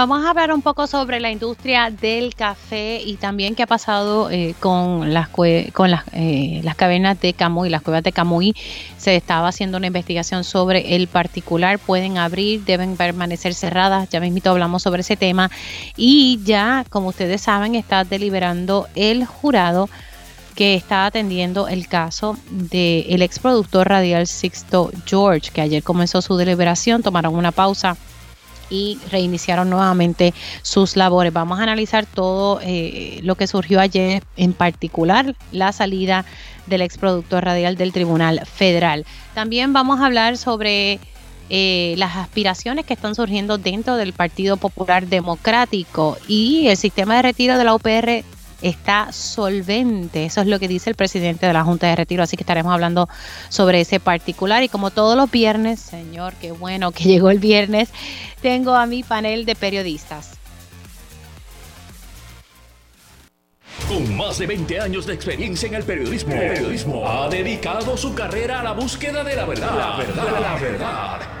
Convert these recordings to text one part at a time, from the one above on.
Vamos a hablar un poco sobre la industria del café y también qué ha pasado eh, con las con las, eh, las cavernas de Camuy, las cuevas de Camuy. Se estaba haciendo una investigación sobre el particular. Pueden abrir, deben permanecer cerradas. Ya mismo hablamos sobre ese tema. Y ya, como ustedes saben, está deliberando el jurado que está atendiendo el caso del ex exproductor radial Sixto George, que ayer comenzó su deliberación, tomaron una pausa y reiniciaron nuevamente sus labores. Vamos a analizar todo eh, lo que surgió ayer, en particular la salida del ex productor radial del Tribunal Federal. También vamos a hablar sobre eh, las aspiraciones que están surgiendo dentro del Partido Popular Democrático y el sistema de retiro de la UPR está solvente. Eso es lo que dice el presidente de la Junta de Retiro. Así que estaremos hablando sobre ese particular. Y como todos los viernes, señor, qué bueno que llegó el viernes, tengo a mi panel de periodistas. Con más de 20 años de experiencia en el periodismo, ha dedicado su carrera a la búsqueda de la verdad. La verdad, la verdad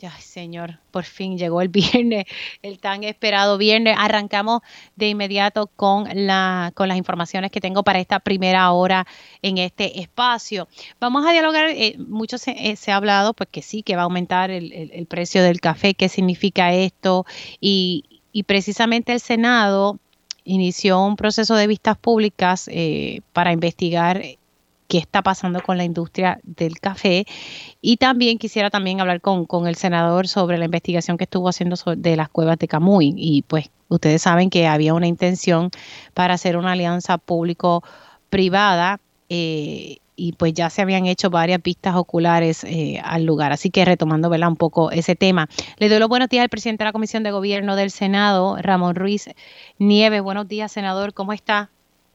Ay, señor, por fin llegó el viernes, el tan esperado viernes. Arrancamos de inmediato con, la, con las informaciones que tengo para esta primera hora en este espacio. Vamos a dialogar, eh, mucho se, eh, ha hablado, pues que sí, que va a aumentar el, precio del café, qué significa esto, y, y, precisamente el Senado inició un proceso de vistas públicas eh, para investigar qué está pasando con la industria del café. Y también quisiera también hablar con, el senador sobre la investigación que estuvo haciendo de las cuevas de Camuy. Y pues ustedes saben que había una intención para hacer una alianza público-privada. Eh, y pues ya se habían hecho varias vistas oculares eh, al lugar. Así que retomando un poco ese tema. Le doy los buenos días al presidente de la Comisión de Gobierno del Senado, Ramón Ruiz Nieves. Buenos días, senador, ¿cómo está?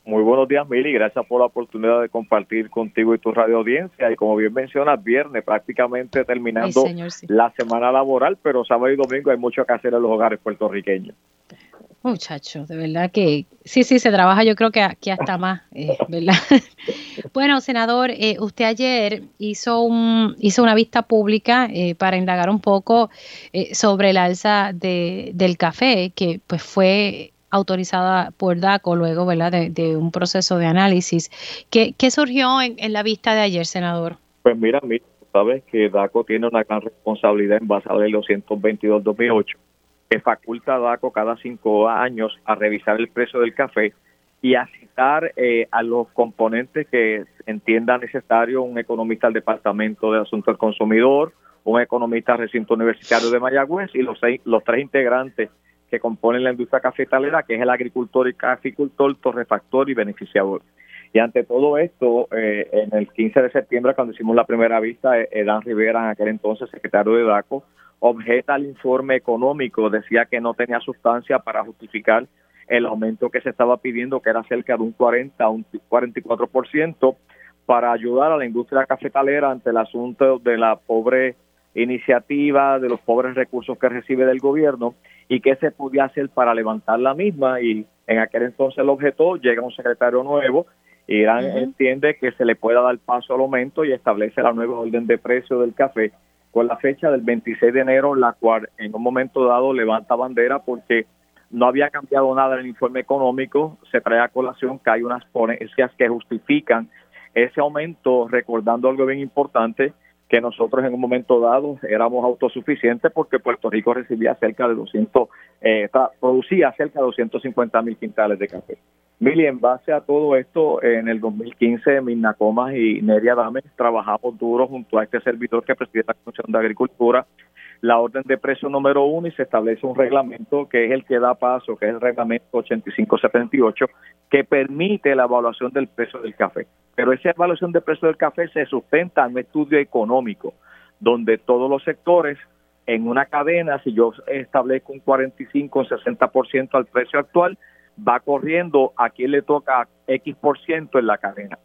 Muy buenos días, Mili. Gracias por la oportunidad de compartir contigo y tu radio audiencia. Y como bien mencionas, viernes, prácticamente terminando la semana laboral, pero sábado y domingo hay mucho que hacer en los hogares puertorriqueños. Muchachos, de verdad que sí, sí, se trabaja yo creo que aquí hasta más, eh, ¿verdad? bueno, senador, eh, usted ayer hizo, un, hizo una vista pública eh, para indagar un poco sobre el alza de, del café, que pues fue autorizada por DACO luego ¿verdad? De, un proceso de análisis. ¿Qué, surgió en, en, la vista de ayer, senador? Pues mira, mira, sabes que DACO tiene una gran responsabilidad en base a la ley 222-2008 que faculta a DACO cada cinco años a revisar el precio del café y a citar eh, a los componentes que entienda necesario un economista del Departamento de Asuntos del Consumidor, un economista del recinto universitario de Mayagüez y los, seis, los tres integrantes que componen la industria cafetalera, que es el agricultor y caficultor, torrefactor y beneficiador. Y ante todo esto, eh, en el 15 de septiembre, cuando hicimos la primera vista, eh, Dan Rivera, en aquel entonces secretario de DACO, objeta el informe económico, decía que no tenía sustancia para justificar el aumento que se estaba pidiendo, que era cerca de un 40 a un 44%, para ayudar a la industria cafetalera ante el asunto de la pobre iniciativa, de los pobres recursos que recibe del gobierno y qué se podía hacer para levantar la misma. Y en aquel entonces el objeto llega un secretario nuevo y Irán entiende que se le pueda dar paso al aumento y establece la nueva orden de precio del café con la fecha del 26 de enero, la cual en un momento dado levanta bandera porque no había cambiado nada en el informe económico, se trae a colación que hay unas ponencias que justifican ese aumento, recordando algo bien importante, que nosotros en un momento dado éramos autosuficientes porque Puerto Rico recibía cerca de 200, eh, producía cerca de 250 mil quintales de café. Mili, en base a todo esto, en el 2015, Mirna Comas y Neria Dames trabajamos duro junto a este servidor que preside la Comisión de Agricultura la orden de precio número uno y se establece un reglamento que es el que da paso, que es el reglamento 8578, que permite la evaluación del precio del café. Pero esa evaluación del precio del café se sustenta en un estudio económico, donde todos los sectores en una cadena, si yo establezco un 45 o 60% al precio actual, va corriendo a quien le toca X por ciento en la cadena.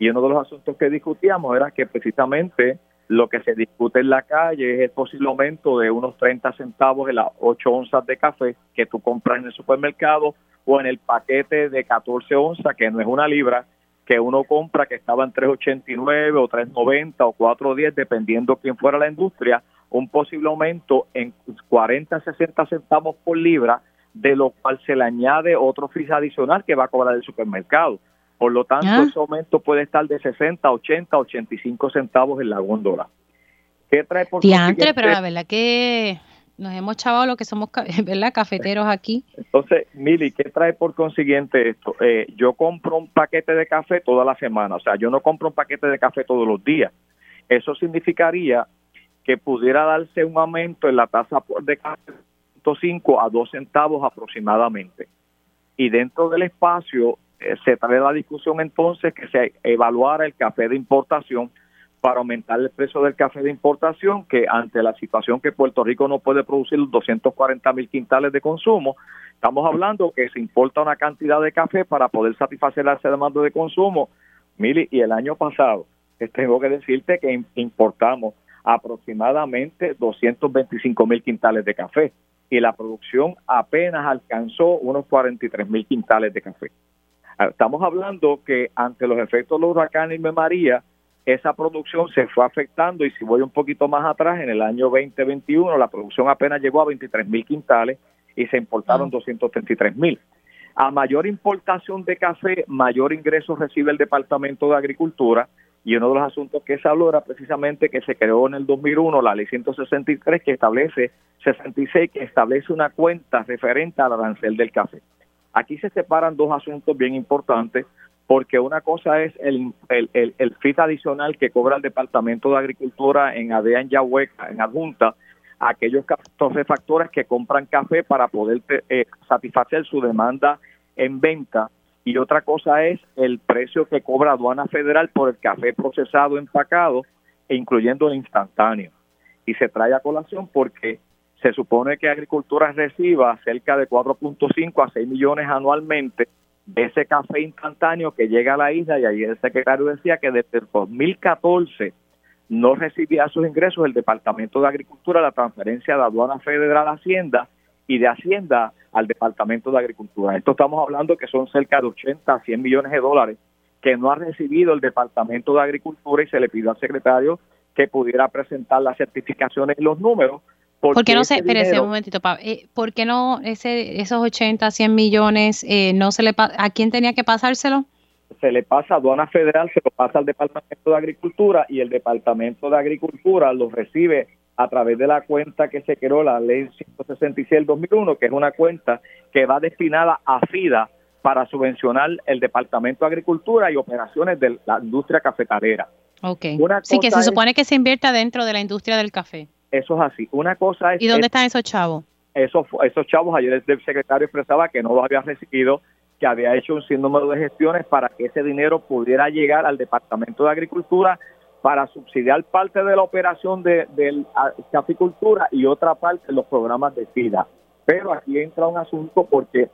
Y uno de los asuntos que discutíamos era que precisamente lo que se discute en la calle es el posible aumento de unos 30 centavos en las 8 onzas de café que tú compras en el supermercado o en el paquete de 14 onzas, que no es una libra, que uno compra que estaba en 3.89 o 3.90 o 4.10, dependiendo quién fuera la industria, un posible aumento en 40, 60 centavos por libra, de lo cual se le añade otro fee adicional que va a cobrar el supermercado. Por lo tanto, ese aumento puede estar de 60, 80, 85 centavos en la góndola. ¿Qué trae por Diantre, pero la verdad que nos hemos chavado lo que somos ¿verdad? cafeteros aquí. Entonces, Mili, ¿qué trae por consiguiente esto? Eh, yo compro un paquete de café toda la semana, o sea, yo no compro un paquete de café todos los días. Eso significaría que pudiera darse un aumento en la tasa de café de 5 a 2 centavos aproximadamente. Y dentro del espacio eh, se trae la discusión entonces que se evaluara el café de importación para aumentar el precio del café de importación, que ante la situación que Puerto Rico no puede producir 240 mil quintales de consumo, estamos hablando que se importa una cantidad de café para poder satisfacer ese demanda de consumo. Mili, y el año pasado, tengo que decirte que importamos aproximadamente 225 mil quintales de café y la producción apenas alcanzó unos 43 mil quintales de café. Ah, estamos hablando que ante los efectos de los huracanes y María, esa producción se fue afectando y si voy un poquito más atrás, en el año 2021 la producción apenas llegó a 23 mil quintales y se importaron 233 mil. A mayor importación de café, mayor ingreso recibe el Departamento de Agricultura y uno de los asuntos que se habló era precisamente que se creó en el 2001 la ley 163 que establece 66 que establece una cuenta referente al arancel del café. Aquí se separan dos asuntos bien importantes, porque una cosa es el, el, el, adicional que cobra el Departamento de Agricultura en ADEA, en Yahueca, en adjunta, aquellos refactores que compran café para poder eh, satisfacer su demanda en venta. Y otra cosa es el precio que cobra aduana federal por el café procesado, empacado, e incluyendo el instantáneo. Y se trae a colación porque se supone que Agricultura reciba cerca de 4.5 a 6 millones anualmente de ese café instantáneo que llega a la isla y ahí el secretario decía que desde el 2014 no recibía sus ingresos el Departamento de Agricultura la transferencia de aduana federal a Hacienda y de Hacienda al Departamento de Agricultura. Esto estamos hablando que son cerca de 80 a 100 millones de dólares que no ha recibido el Departamento de Agricultura y se le pidió al secretario que pudiera presentar las certificaciones y los números ¿Por qué no se, espérese un momentito, eh, ¿por qué no ese, esos 80, 100 millones, eh, no se le a quién tenía que pasárselo? Se le pasa a aduana federal, se lo pasa al Departamento de Agricultura y el Departamento de Agricultura lo recibe a través de la cuenta que se creó, la ley 166 del 2001, que es una cuenta que va destinada a FIDA para subvencionar el Departamento de Agricultura y operaciones de la industria cafetalera. Ok. sí, que se supone que se invierta dentro de la industria del café. Eso es así. Una cosa es... ¿Y dónde están esos chavos? Esos, esos chavos, ayer el secretario expresaba que no los había recibido, que había hecho un sinnúmero de gestiones para que ese dinero pudiera llegar al Departamento de Agricultura para subsidiar parte de la operación de, de caficultura y otra parte de los programas de FIDA. Pero aquí entra un asunto porque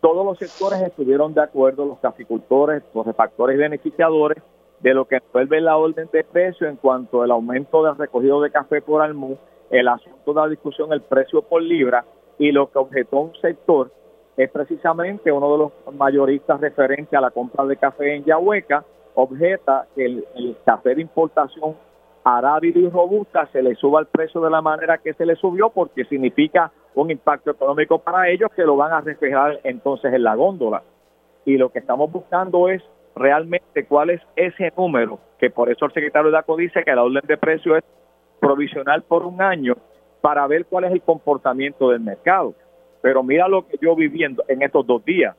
todos los sectores estuvieron de acuerdo, los caficultores, los refactores y beneficiadores, de lo que envuelve la orden de precio en cuanto al aumento del recogido de café por almú, el asunto de la discusión, el precio por libra, y lo que objetó un sector es precisamente uno de los mayoristas referente a la compra de café en Yahueca, objeta que el, café de importación arábido y robusta se le suba el precio de la manera que se le subió porque significa un impacto económico para ellos que lo van a reflejar entonces en la góndola. Y lo que estamos buscando es realmente cuál es ese número, que por eso el secretario de DACO dice que la orden de precio es provisional por un año para ver cuál es el comportamiento del mercado. Pero mira lo que yo viviendo en estos dos días.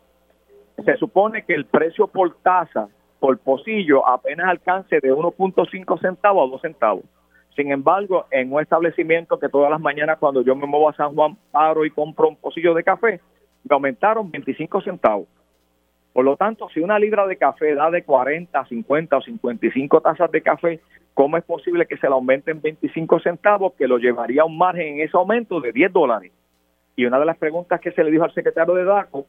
Se supone que el precio por tasa, por pocillo, apenas alcance de 1.5 centavos a 2 centavos. Sin embargo, en un establecimiento que todas las mañanas cuando yo me muevo a San Juan paro y compro un pocillo de café, me aumentaron 25 centavos. Por lo tanto, si una libra de café da de 40, 50 o 55 tazas de café, ¿cómo es posible que se la aumenten 25 centavos, que lo llevaría a un margen en ese aumento de 10 dólares? Y una de las preguntas que se le dijo al secretario de DACO,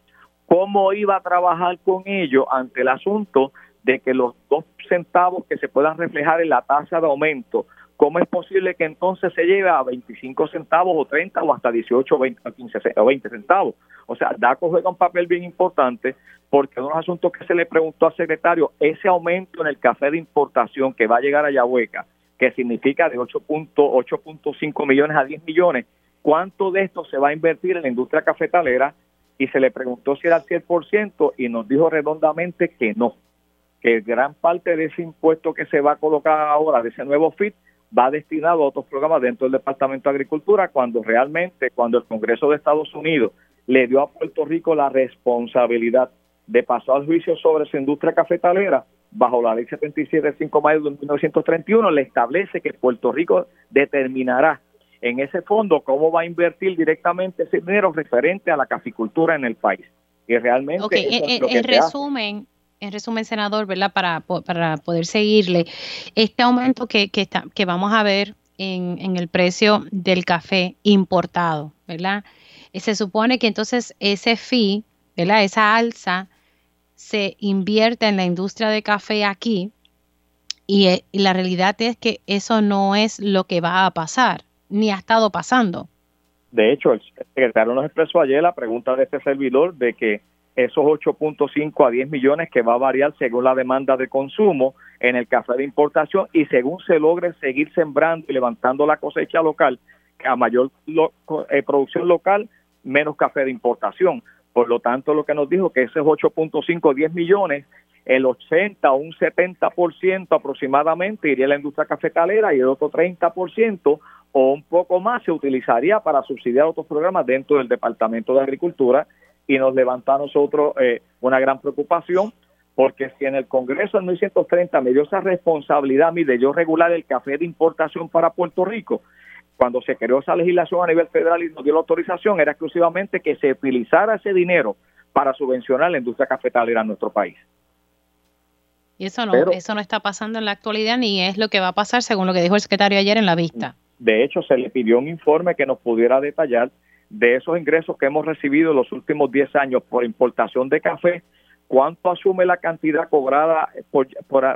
¿cómo iba a trabajar con ello ante el asunto de que los dos centavos que se puedan reflejar en la tasa de aumento ¿cómo es posible que entonces se lleve a 25 centavos o 30 o hasta 18 o 20, 15, o 20 centavos? O sea, DACO juega un papel bien importante porque uno de los asuntos que se le preguntó al secretario, ese aumento en el café de importación que va a llegar a Yahueca, que significa de 8.5 millones a 10 millones, ¿cuánto de esto se va a invertir en la industria cafetalera? Y se le preguntó si era el 100% y nos dijo redondamente que no, que gran parte de ese impuesto que se va a colocar ahora, de ese nuevo FIT, va destinado a otros programas dentro del Departamento de Agricultura cuando realmente, cuando el Congreso de Estados Unidos le dio a Puerto Rico la responsabilidad de pasar al juicio sobre su industria cafetalera, bajo la ley 77 de 5 de mayo de 1931, le establece que Puerto Rico determinará en ese fondo cómo va a invertir directamente ese dinero referente a la caficultura en el país. Y realmente... en, resumen, en resumen, senador, ¿verdad? Para, para poder seguirle, este aumento que, que, está, que vamos a ver en, en, el precio del café importado, ¿verdad? Eh, se supone que entonces ese fee, ¿verdad? Esa alza se invierte en la industria de café aquí y, eh, y la realidad es que eso no es lo que va a pasar, ni ha estado pasando. De hecho, el secretario nos expresó ayer la pregunta de este servidor de que esos 8.5 a 10 millones que va a variar según la demanda de consumo en el café de importación y según se logre seguir sembrando y levantando la cosecha local, a mayor eh, producción local, menos café de importación. Por lo tanto, lo que nos dijo que esos 8.5 a 10 millones, el 80 o un 70% aproximadamente iría a la industria cafetalera y el otro 30% o un poco más se utilizaría para subsidiar otros programas dentro del Departamento de Agricultura y nos levanta a nosotros eh, una gran preocupación porque si en el Congreso en 1930 me dio esa responsabilidad a mí de yo regular el café de importación para Puerto Rico, cuando se creó esa legislación a nivel federal y nos dio la autorización, era exclusivamente que se utilizara ese dinero para subvencionar la industria cafetalera en nuestro país. Y eso no, eso no está pasando en la actualidad ni es lo que va a pasar según lo que dijo el secretario ayer en la vista. De hecho, se le pidió un informe que nos pudiera detallar de esos ingresos que hemos recibido en los últimos 10 años por importación de café, cuánto asume la cantidad cobrada por,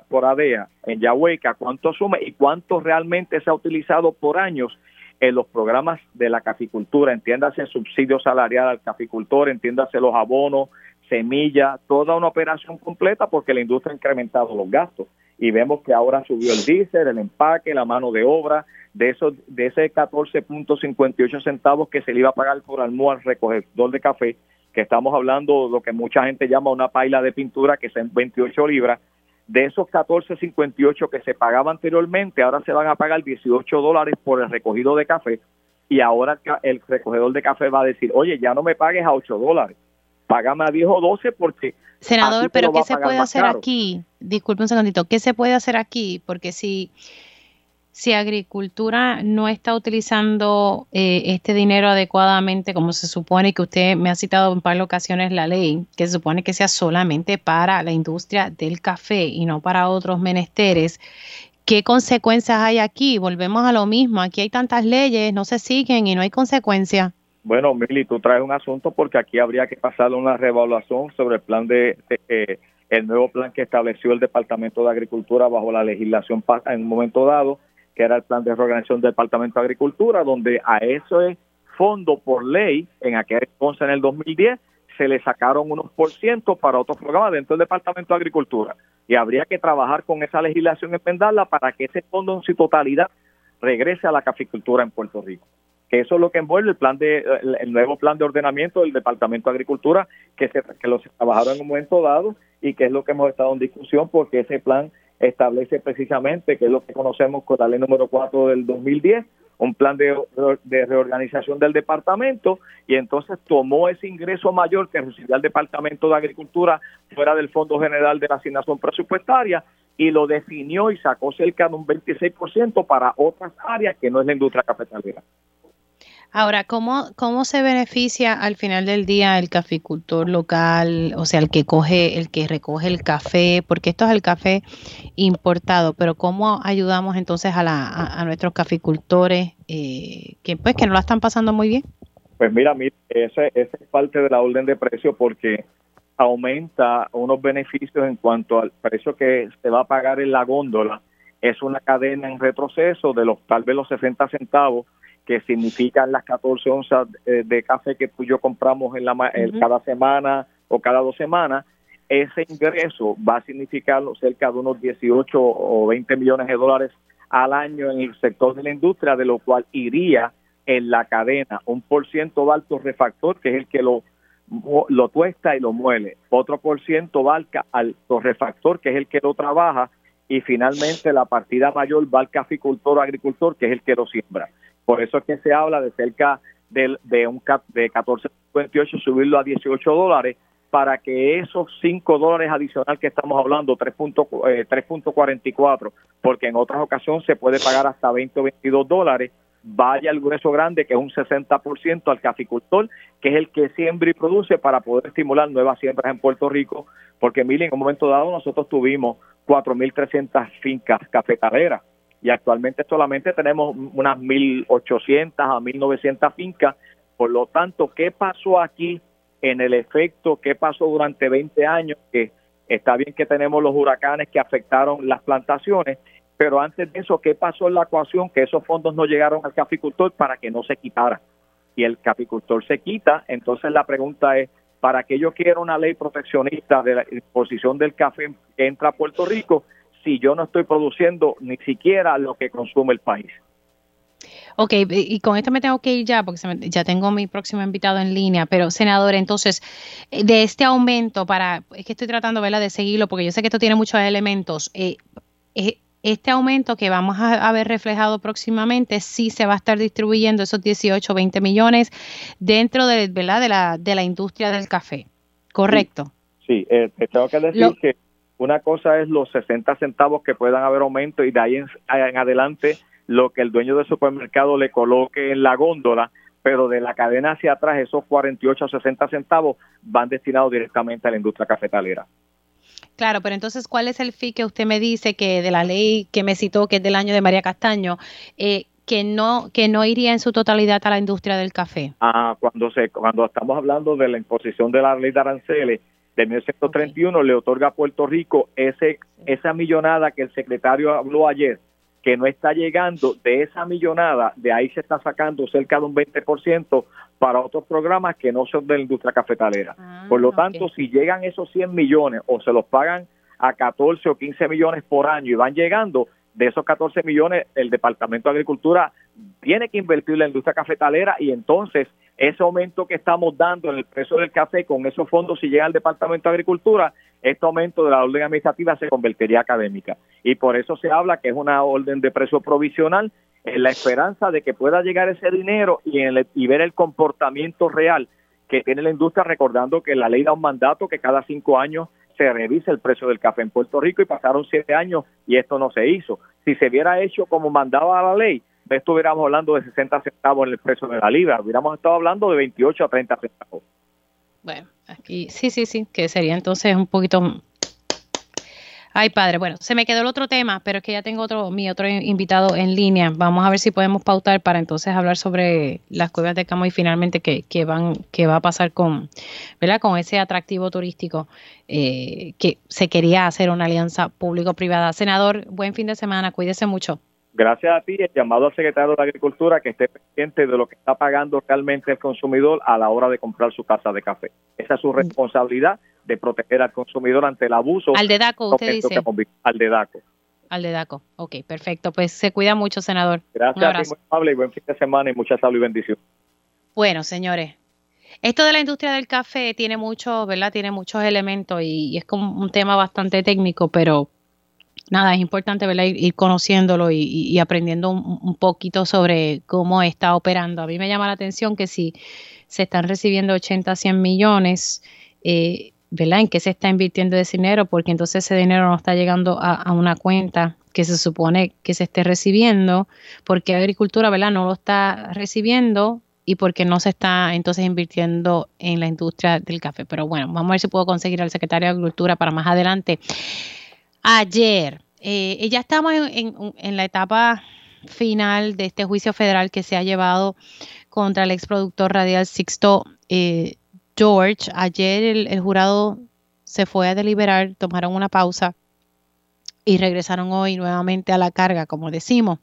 por, ADEA en Yahueca, cuánto asume y cuánto realmente se ha utilizado por años en los programas de la caficultura, entiéndase subsidio salarial al caficultor, entiéndase los abonos, semillas, toda una operación completa porque la industria ha incrementado los gastos. Y vemos que ahora subió el diésel, el empaque, la mano de obra, de esos de ese 14.58 centavos que se le iba a pagar por almuerzo al recogedor de café, que estamos hablando de lo que mucha gente llama una paila de pintura que es en 28 libras, de esos 14.58 que se pagaba anteriormente, ahora se van a pagar 18 dólares por el recogido de café y ahora el recogedor de café va a decir, oye, ya no me pagues a 8 dólares, págame a 10 o 12 porque... Senador, pero ¿qué se puede hacer aquí? Disculpe un segundito, ¿qué se puede hacer aquí? Porque si si Agricultura no está utilizando eh, este dinero adecuadamente, como se supone que usted me ha citado en par ocasiones la ley, que se supone que sea solamente para la industria del café y no para otros menesteres, ¿qué consecuencias hay aquí? Volvemos a lo mismo, aquí hay tantas leyes, no se siguen y no hay consecuencias. Bueno, Mili, tú traes un asunto porque aquí habría que pasar una revaluación sobre el plan de, eh, el nuevo plan que estableció el Departamento de Agricultura bajo la legislación en un momento dado que era el plan de reorganización del Departamento de Agricultura, donde a ese fondo por ley, en aquel entonces en el 2010, se le sacaron unos por ciento para otros programas dentro del Departamento de Agricultura. Y habría que trabajar con esa legislación, enmendarla para que ese fondo en su totalidad regrese a la caficultura en Puerto Rico. Que eso es lo que envuelve el plan de el, nuevo plan de ordenamiento del Departamento de Agricultura que se que los trabajaron en un momento dado y que es lo que hemos estado en discusión porque ese plan establece precisamente, que es lo que conocemos con la ley número 4 del 2010, un plan de, reorganización del departamento y entonces tomó ese ingreso mayor que recibía el Departamento de Agricultura fuera del Fondo General de la Asignación Presupuestaria y lo definió y sacó cerca de un 26% para otras áreas que no es la industria cafetalera. Ahora, ¿cómo, ¿cómo se beneficia al final del día el caficultor local, o sea, el que coge, el que recoge el café, porque esto es el café importado, pero cómo ayudamos entonces a, la, a, nuestros caficultores eh, que pues que no la están pasando muy bien? Pues mira, ese, ese es parte de la orden de precio porque aumenta unos beneficios en cuanto al precio que se va a pagar en la góndola. Es una cadena en retroceso de los tal vez los 60 centavos que significan las 14 onzas eh, de café que tú y yo compramos en la, cada semana o cada dos semanas, ese ingreso va a significar cerca de unos 18 o 20 millones de dólares al año en el sector de la industria, de lo cual iría en la cadena. Un por ciento va al torrefactor, que es el que lo, lo tuesta y lo muele, otro por ciento va al torrefactor, que es el que lo trabaja, y finalmente la partida mayor va al caficultor o agricultor, que es el que lo siembra. Por eso es que se habla de cerca de, de un cap de 14.58 subirlo a 18 dólares para que esos 5 dólares adicional que estamos hablando, 3.44, eh, porque en otras ocasiones se puede pagar hasta 20 o 22 dólares, vaya al grueso grande, que es un 60% al caficultor, que es el que siembra y produce para poder estimular nuevas siembras en Puerto Rico, porque miren, en un momento dado nosotros tuvimos 4.300 fincas cafetaleras y actualmente solamente tenemos unas 1.800 a 1.900 fincas. Por lo tanto, ¿qué pasó aquí en el efecto? ¿Qué pasó durante 20 años? Que está bien que tenemos los huracanes que afectaron las plantaciones, pero antes de eso, ¿qué pasó en la ecuación? Que esos fondos no llegaron al caficultor para que no se quitara. Y el caficultor se quita, entonces la pregunta es, ¿para qué yo quiero una ley proteccionista de la exposición del café que entra a Puerto Rico si yo no estoy produciendo ni siquiera lo que consume el país. Ok, y con esto me tengo que ir ya porque ya tengo mi próximo invitado en línea, pero senador, entonces, eh, de este aumento para, es que estoy tratando ¿verdad? de seguirlo porque yo sé que esto tiene muchos elementos, eh, eh, este aumento que vamos a, ver reflejado próximamente sí se va a estar distribuyendo esos 18 20 millones dentro de, ¿verdad? de, la, de la industria del café, ¿correcto? Sí, te tengo que decir que una cosa es los 60 centavos que puedan haber aumento y de ahí en, adelante lo que el dueño del supermercado le coloque en la góndola, pero de la cadena hacia atrás esos 48 o 60 centavos van destinados directamente a la industria cafetalera. Claro, pero entonces, ¿cuál es el fee que usted me dice que de la ley que me citó, que es del año de María Castaño, eh, que no que no iría en su totalidad a la industria del café? Ah, cuando se cuando estamos hablando de la imposición de la ley de aranceles, de 1931 le otorga a Puerto Rico ese esa millonada que el secretario habló ayer, que no está llegando, de esa millonada, de ahí se está sacando cerca de un 20% para otros programas que no son de la industria cafetalera. Ah, por lo tanto, si llegan esos 100 millones o se los pagan a 14 o 15 millones por año y van llegando, de esos 14 millones, el Departamento de Agricultura tiene que invertir en la industria cafetalera y entonces ese aumento que estamos dando en el precio del café con esos fondos si llega al Departamento de Agricultura, este aumento de la orden administrativa se convertiría académica. Y por eso se habla que es una orden de precio provisional en la esperanza de que pueda llegar ese dinero y, y ver el comportamiento real que tiene la industria, recordando que la ley da un mandato que cada cinco años se revise el precio del café en Puerto Rico y pasaron siete años y esto no se hizo. Si se hubiera hecho como mandaba la ley, estuviéramos hablando de 60 centavos en el precio de la libra, hubiéramos estado hablando de 28 a 30 centavos. Bueno, aquí sí, sí, sí, que sería entonces un poquito... Ay, padre, bueno, se me quedó el otro tema, pero es que ya tengo otro, mi otro invitado en línea. Vamos a ver si podemos pautar para entonces hablar sobre las cuevas de Camo y finalmente qué, van, qué va a pasar con, ¿verdad? Con ese atractivo turístico eh, que se quería hacer una alianza público-privada. Senador, buen fin de semana, cuídese mucho gracias a ti, el llamado al secretario de Agricultura que esté pendiente de lo que está pagando realmente el consumidor a la hora de comprar su casa de café. Esa es su responsabilidad de proteger al consumidor ante el abuso. Al de DACO, usted dice. al de DACO. Al de DACO. Ok, perfecto. Pues se cuida mucho, senador. Gracias a ti, muy amable y buen fin de semana y mucha salud y bendición. Bueno, señores, esto de la industria del café tiene muchos, ¿verdad? Tiene muchos elementos y, y, es como un tema bastante técnico, pero nada, es importante Ir, conociéndolo y, aprendiendo un, poquito sobre cómo está operando. A mí me llama la atención que si se están recibiendo 80, 100 millones, eh, ¿verdad? ¿En qué se está invirtiendo ese dinero? Porque entonces ese dinero no está llegando a, una cuenta que se supone que se esté recibiendo, porque agricultura, ¿verdad? No lo está recibiendo y porque no se está entonces invirtiendo en la industria del café. Pero bueno, vamos a ver si puedo conseguir al secretario de Agricultura para más adelante. Ayer, eh, ya estamos en, la etapa final de este juicio federal que se ha llevado contra el exproductor radial Sixto eh, George. Ayer el, jurado se fue a deliberar, tomaron una pausa y regresaron hoy nuevamente a la carga, como decimos.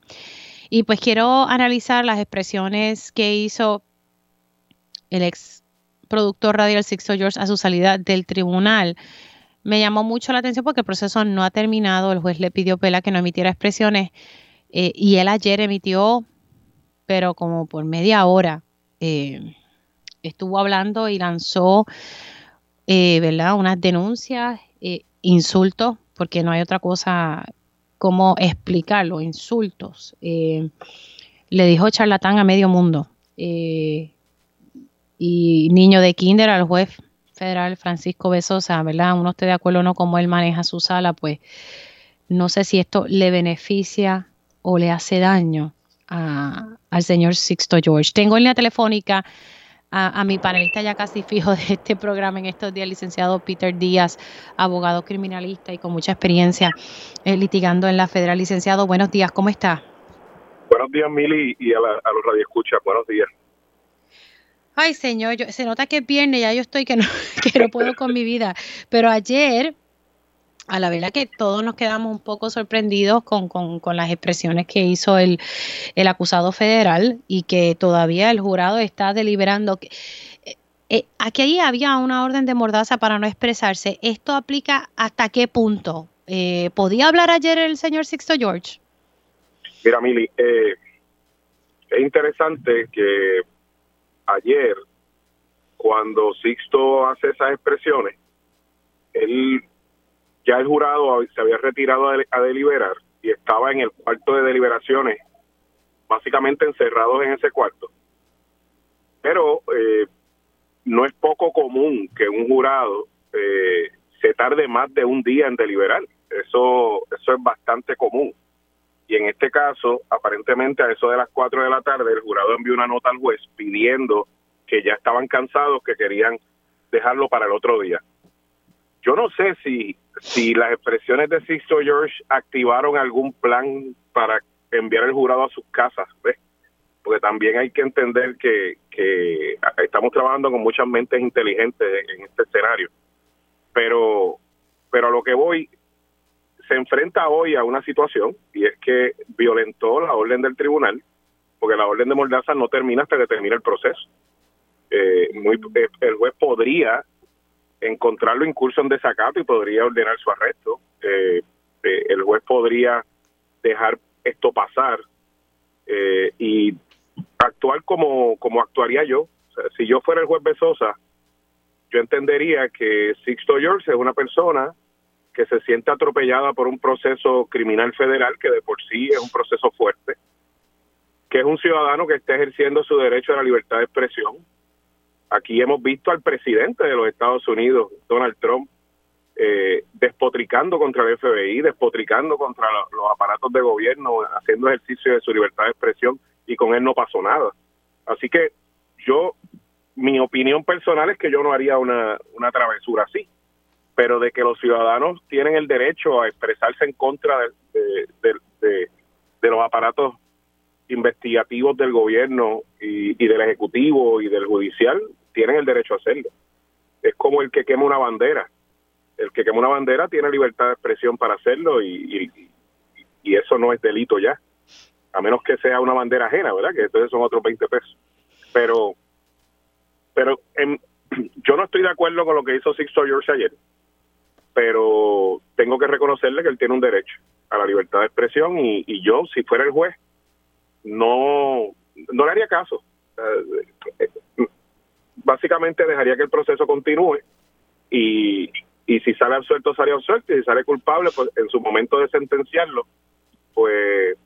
Y pues quiero analizar las expresiones que hizo el ex productor radial Sixto George a su salida del tribunal. Me llamó mucho la atención porque el proceso no ha terminado. El juez le pidió Pela que no emitiera expresiones eh, y él ayer emitió, pero como por media hora, eh, estuvo hablando y lanzó, eh, ¿verdad? Unas denuncias, insultos, porque no hay otra cosa cómo explicarlo, insultos. Le dijo charlatán a medio mundo. Y niño de kinder al juez federal Francisco Besosa, ¿verdad? Uno esté de acuerdo o no cómo él maneja su sala, pues no sé si esto le beneficia o le hace daño al señor Sixto George. Tengo en la telefónica a, mi panelista ya casi fijo de este programa en estos días, licenciado Peter Díaz, abogado criminalista y con mucha experiencia eh, litigando en la federal. Licenciado, buenos días, ¿cómo está? Buenos días, Mili, y a, la, a los radioescuchas, buenos días. Ay, señor, se nota que es viernes, ya yo estoy que no, que no puedo con mi vida. Pero ayer a la verdad que todos nos quedamos un poco sorprendidos con, las expresiones que hizo el, acusado federal y que todavía el jurado está deliberando. Eh, eh, aquí había una orden de mordaza para no expresarse. ¿Esto aplica hasta qué punto? Eh, ¿Podía hablar ayer el señor Sixto George? Mira, Mili, es interesante que ayer, cuando Sixto hace esas expresiones, él ya el jurado se había retirado a, deliberar y estaba en el cuarto de deliberaciones, básicamente encerrados en ese cuarto. Pero eh, no es poco común que un jurado eh, se tarde más de un día en deliberar. Eso, eso es bastante común. Y en este caso, aparentemente a eso de las 4 de la tarde, el jurado envió una nota al juez pidiendo que ya estaban cansados, que querían dejarlo para el otro día. Yo no sé si, si las expresiones de Sixto George activaron algún plan para enviar el jurado a sus casas, ¿ves? porque también hay que entender que, que estamos trabajando con muchas mentes inteligentes en este escenario. Pero, pero a lo que voy, se enfrenta hoy a una situación y es que violentó la orden del tribunal, porque la orden de Mordaza no termina hasta que termine el proceso. Eh, muy, eh, el juez podría encontrarlo incurso en desacato y podría ordenar su arresto. Eh, eh, el juez podría dejar esto pasar eh, y actuar como, como actuaría yo. si yo fuera el juez Besosa, yo entendería que Sixto George es una persona que se siente atropellada por un proceso criminal federal que de por sí es un proceso fuerte, que es un ciudadano que está ejerciendo su derecho a la libertad de expresión, Aquí hemos visto al presidente de los Estados Unidos, Donald Trump, eh, despotricando contra el FBI, despotricando contra los aparatos de gobierno, haciendo ejercicio de su libertad de expresión y con él no pasó nada. Así que yo, mi opinión personal es que yo no haría una, una travesura así, pero de que los ciudadanos tienen el derecho a expresarse en contra de, de, los aparatos investigativos del gobierno y, del ejecutivo y del judicial tienen el derecho a hacerlo. Es como el que quema una bandera. El que quema una bandera tiene libertad de expresión para hacerlo y, y, eso no es delito ya. A menos que sea una bandera ajena, ¿verdad? Que entonces son otros 20 pesos. Pero, pero yo no estoy de acuerdo con lo que hizo Sixto George ayer. Pero tengo que reconocerle que él tiene un derecho a la libertad de expresión y, y yo, si fuera el juez, no, no le haría caso. básicamente dejaría que el proceso continúe y, y si sale absuelto, sale absuelto y si sale culpable, pues en su momento de sentenciarlo, pues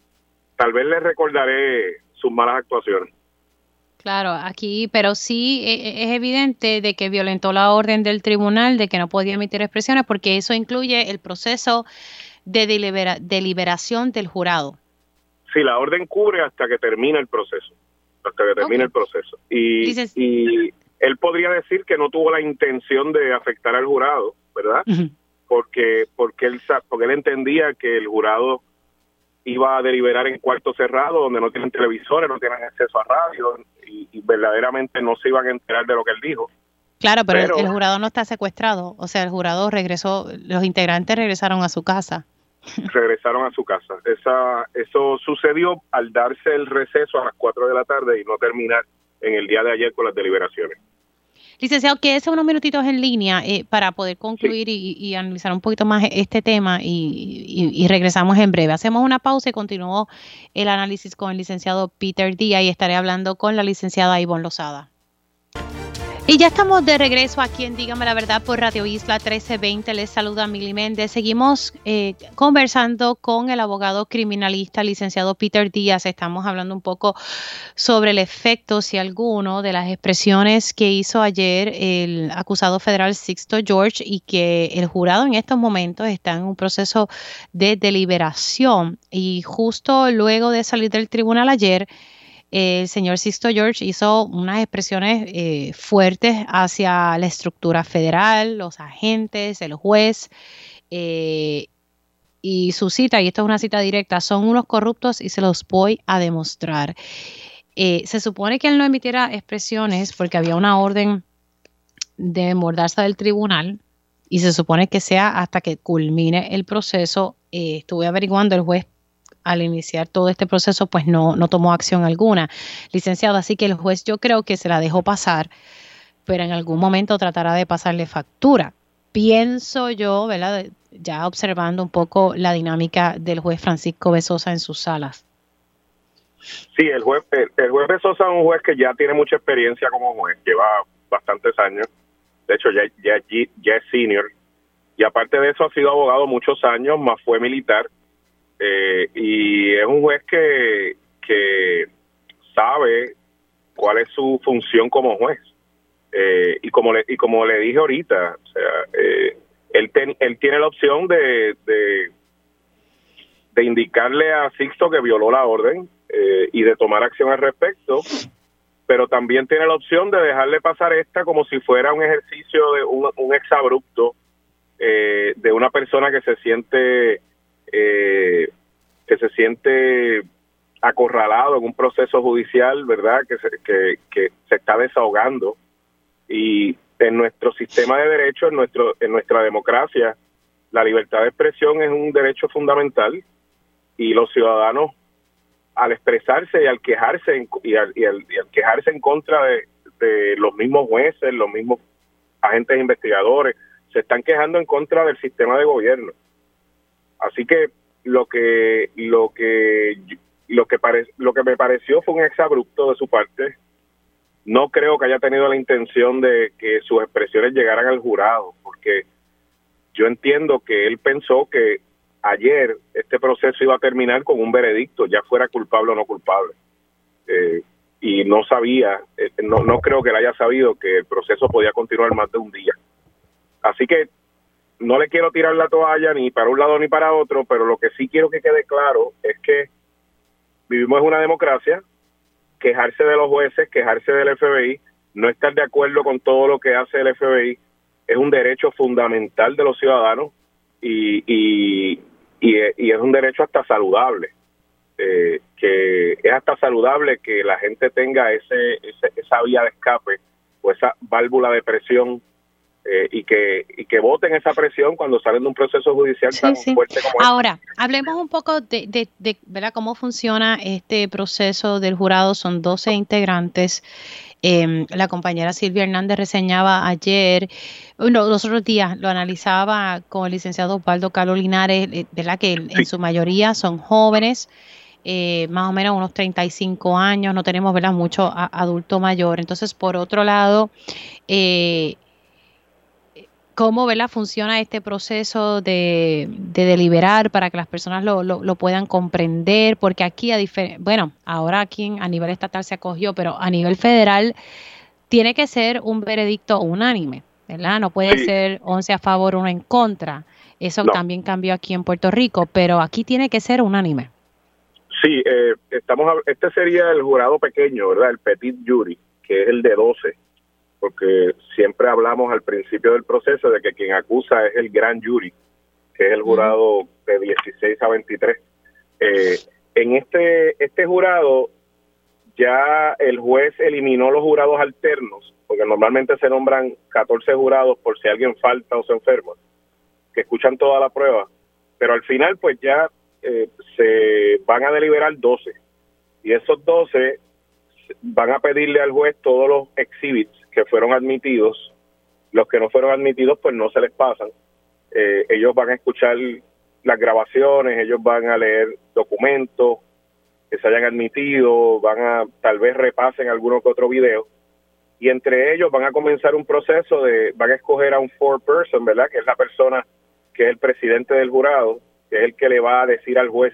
tal vez le recordaré sus malas actuaciones. Claro, aquí, pero sí e, e, es evidente de que violentó la orden del tribunal de que no podía emitir expresiones porque eso incluye el proceso de deliberación del jurado si la orden cubre hasta que termine el proceso. hasta que termine el proceso. Y, y él podría decir que no tuvo la intención de afectar al jurado, ¿verdad? Porque porque él porque él entendía que el jurado iba a deliberar en cuarto cerrado donde no tienen televisores, no tienen acceso a radio y, verdaderamente no se iban a enterar de lo que él dijo. Claro, pero, el, jurado no está secuestrado, o sea, el jurado regresó, los integrantes regresaron a su casa. Regresaron a su casa. Esa, eso sucedió al darse el receso a las 4 de la tarde y no terminar en el día de ayer con las deliberaciones. Licenciado, quédese unos minutitos en línea eh, para poder concluir y, analizar un poquito más este tema y, regresamos en breve. Hacemos una pausa y continuó el análisis con el licenciado Peter Díaz y estaré hablando con la licenciada Ivonne Lozada. Y ya estamos de regreso aquí en Dígame la Verdad por Radio Isla 1320. Les saluda Mili Méndez. Seguimos eh, conversando con el abogado criminalista licenciado Peter Díaz. Estamos hablando un poco sobre el efecto, si alguno, de las expresiones que hizo ayer el acusado federal Sixto George y que el jurado en estos momentos está en un proceso de deliberación. Y justo luego de salir del tribunal ayer, el señor Sisto George hizo unas expresiones eh, fuertes hacia la estructura federal, los agentes, el juez. Eh, y su cita, y esto es una cita directa, son unos corruptos y se los voy a demostrar. Eh, se supone que él no emitiera expresiones porque había una orden de mordarse del tribunal y se supone que sea hasta que culmine el proceso. estuve averiguando, el juez al iniciar todo este proceso, pues no, no tomó acción alguna. Licenciado, así que el juez yo creo que se la dejó pasar, pero en algún momento tratará de pasarle factura. Pienso yo, ¿verdad? Ya observando un poco la dinámica del juez Francisco Besosa en sus salas. Sí, el juez, el, juez Besosa es un juez que ya tiene mucha experiencia como juez, lleva bastantes años, de hecho ya, ya, ya es senior, y aparte de eso ha sido abogado muchos años, más fue militar, eh, y es un juez que, que sabe cuál es su función como juez. Eh, y como le, y como le dije ahorita, o sea, eh, él, él tiene la opción de, de, indicarle a Sixto que violó la orden y de tomar acción al respecto, pero también tiene la opción de dejarle pasar esta como si fuera un ejercicio de un, un exabrupto de una persona que se siente eh, que se siente acorralado en un proceso judicial, ¿verdad? Que se, que, se está desahogando. Y en nuestro sistema de derecho, en, nuestro, en nuestra democracia, la libertad de expresión es un derecho fundamental y los ciudadanos, al expresarse y al quejarse y al, y al, quejarse en contra de, de los mismos jueces, los mismos agentes investigadores, se están quejando en contra del sistema de gobierno. Así que lo que lo que lo que lo que me pareció fue un exabrupto de su parte. No creo que haya tenido la intención de que sus expresiones llegaran al jurado, porque yo entiendo que él pensó que ayer este proceso iba a terminar con un veredicto, ya fuera culpable o no culpable. Eh, y no sabía, eh, no, no creo que él haya sabido que el proceso podía continuar más de un día. Así que no le quiero tirar la toalla ni para un lado ni para otro, pero lo que sí quiero que quede claro es que vivimos en una democracia, quejarse de los jueces, quejarse del FBI, no estar de acuerdo con todo lo que hace el FBI, es un derecho fundamental de los ciudadanos y, y, y, es un derecho hasta saludable. Eh, que es hasta saludable que la gente tenga ese, esa vía de escape o esa válvula de presión eh, y que y que voten esa presión cuando salen de un proceso judicial tan fuerte como este. Ahora, hablemos un poco de, de, ¿verdad? cómo funciona este proceso del jurado. Son 12 integrantes. Em, la compañera Silvia Hernández reseñaba ayer, no, los otros días lo analizaba con el licenciado Osvaldo Carlos Linares, eh, ¿verdad? Que en su mayoría son jóvenes. Eh, más o menos unos 35 años, no tenemos ¿verdad? mucho adulto mayor. Entonces, por otro lado, eh, cómo ¿verdad? funciona este proceso de, deliberar para que las personas lo, lo, puedan comprender, porque aquí, a bueno, ahora aquí a nivel estatal se acogió, pero a nivel federal tiene que ser un veredicto unánime, ¿verdad? No puede ser 11 a favor, uno en contra. Eso también cambió aquí en Puerto Rico, pero aquí tiene que ser unánime. Sí, eh, estamos, este sería el jurado pequeño, ¿verdad? El petit jury, que es el de 12, porque siempre hablamos al principio del proceso de que quien acusa es el gran jury, que es el jurado de 16 a 23. Eh, en este, este jurado ya el juez eliminó los jurados alternos, porque normalmente se nombran 14 jurados por si alguien falta o se enferma, que escuchan toda la prueba, pero al final pues ya eh, se van a deliberar 12 y esos 12 van a pedirle al juez todos los exhibits que fueron admitidos, los que no fueron admitidos pues no se les pasan, eh, ellos van a escuchar las grabaciones, ellos van a leer documentos que se hayan admitido, van a tal vez repasen alguno que otro video y entre ellos van a comenzar un proceso de, van a escoger a un four person, ¿verdad? Que es la persona que es el presidente del jurado, que es el que le va a decir al juez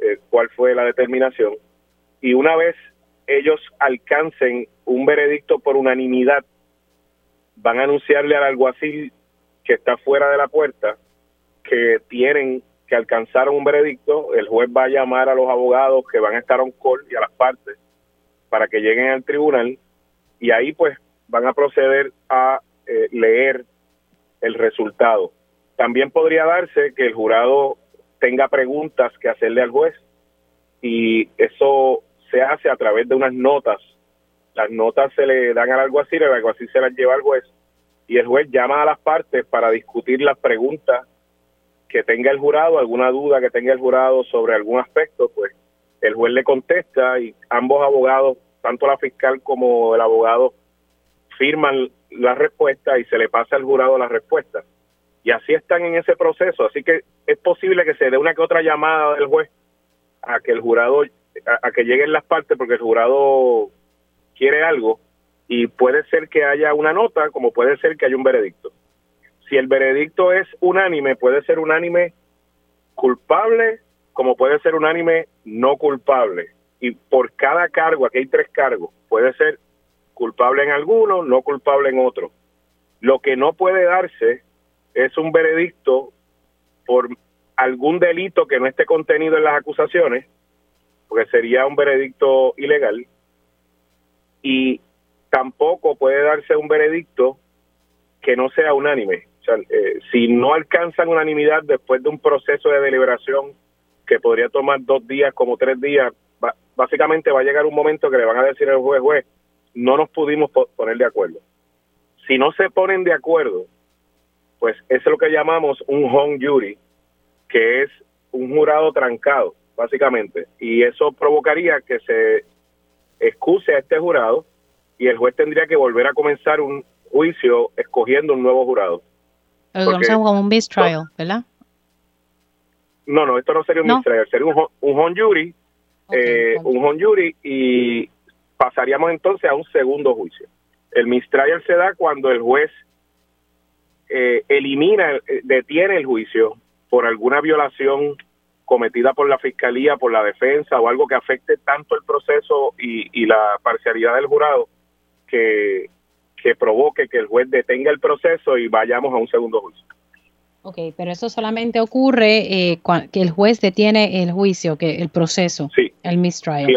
eh, cuál fue la determinación. Y una vez ellos alcancen un veredicto por unanimidad, van a anunciarle al alguacil que está fuera de la puerta que tienen que alcanzar un veredicto, el juez va a llamar a los abogados que van a estar on call y a las partes para que lleguen al tribunal y ahí pues van a proceder a eh, leer el resultado. También podría darse que el jurado tenga preguntas que hacerle al juez y eso se hace a través de unas notas. Las notas se le dan al alguacil, el alguacil se las lleva al juez y el juez llama a las partes para discutir las preguntas que tenga el jurado, alguna duda que tenga el jurado sobre algún aspecto, pues el juez le contesta y ambos abogados, tanto la fiscal como el abogado, firman la respuesta y se le pasa al jurado la respuesta y así están en ese proceso. Así que es posible que se dé una que otra llamada del juez a que el jurado, a, que lleguen las partes porque el jurado quiere algo y puede ser que haya una nota como puede ser que haya un veredicto. Si el veredicto es unánime, puede ser unánime culpable como puede ser unánime no culpable. Y por cada cargo, aquí hay tres cargos, puede ser culpable en alguno, no culpable en otro. Lo que no puede darse es un veredicto por algún delito que no esté contenido en las acusaciones, porque sería un veredicto ilegal, y tampoco puede darse un veredicto que no sea unánime. O sea, eh, si no alcanzan unanimidad después de un proceso de deliberación que podría tomar dos días como tres días, básicamente va a llegar un momento que le van a decir al juez, juez, no nos pudimos poner de acuerdo. Si no se ponen de acuerdo, pues es lo que llamamos un home jury, que es un jurado trancado, básicamente. Y eso provocaría que se excuse a este jurado y el juez tendría que volver a comenzar un juicio escogiendo un nuevo jurado. como un mistrial, ¿verdad? No, no, esto no sería un mistrial, sería un, un home jury, eh, un home jury y pasaríamos entonces a un segundo juicio. El mistrial se da cuando el juez eh, elimina, eh, detiene el juicio por alguna violación cometida por la fiscalía, por la defensa o algo que afecte tanto el proceso y, la parcialidad del jurado que, que provoque que el juez detenga el proceso y vayamos a un segundo juicio. Ok, pero eso solamente ocurre eh, que el juez detiene el juicio, que el proceso, el mistrial.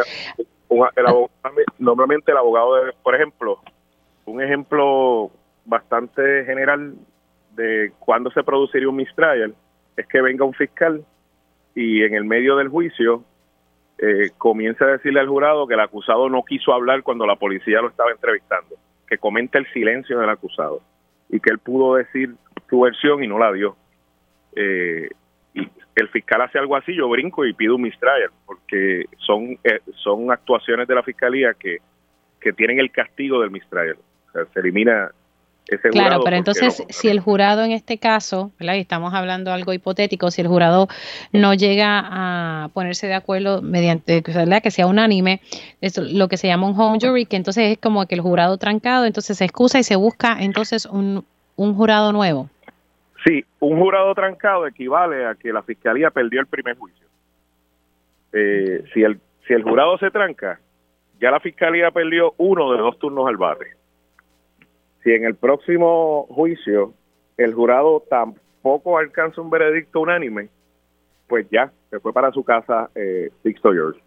normalmente el abogado debe, por ejemplo, un ejemplo bastante general de cuándo se produciría un mistrial es que venga un fiscal y en el medio del juicio eh, comience a decirle al jurado que el acusado no quiso hablar cuando la policía lo estaba entrevistando, que comente el silencio del acusado y que él pudo decir su versión y no la dio. Eh, y el fiscal hace algo así, yo brinco y pido un mistrial, porque son, eh, son actuaciones de la fiscalía que, que tienen el castigo del mistrial. O sea, se elimina claro, pero entonces si el jurado en este caso, ¿verdad? y estamos hablando algo hipotético, si el jurado no llega a ponerse de acuerdo mediante ¿verdad? que sea unánime, es lo que se llama un home jury, que entonces es como que el jurado trancado, entonces se excusa y se busca entonces un, un jurado nuevo. Sí, un jurado trancado equivale a que la fiscalía perdió el primer juicio. Eh, si, el, si el jurado se tranca, ya la fiscalía perdió uno de dos turnos al barrio si en el próximo juicio el jurado tampoco alcanza un veredicto unánime, pues ya, se fue para su casa eh, Sixto George.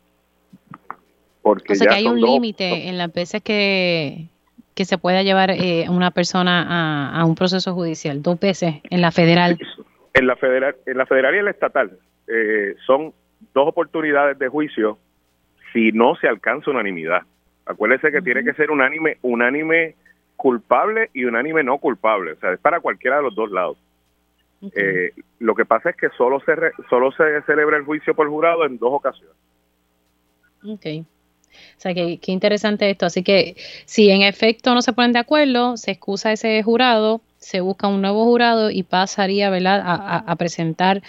Porque o sea que hay un límite en las veces que, que se pueda llevar eh, una persona a, un proceso judicial, dos veces en la federal. En la federal, en la federal y en la estatal eh, son dos oportunidades de juicio si no se alcanza unanimidad. Acuérdese que tiene que ser unánime, unánime culpable y unánime no culpable, o sea, es para cualquiera de los dos lados. Eh, lo que pasa es que solo se solo se celebra el juicio por jurado en dos ocasiones. Ok. O sea, que, qué interesante esto. Así que si en efecto no se ponen de acuerdo, se excusa ese jurado, se busca un nuevo jurado y pasaría ¿verdad? A, presentar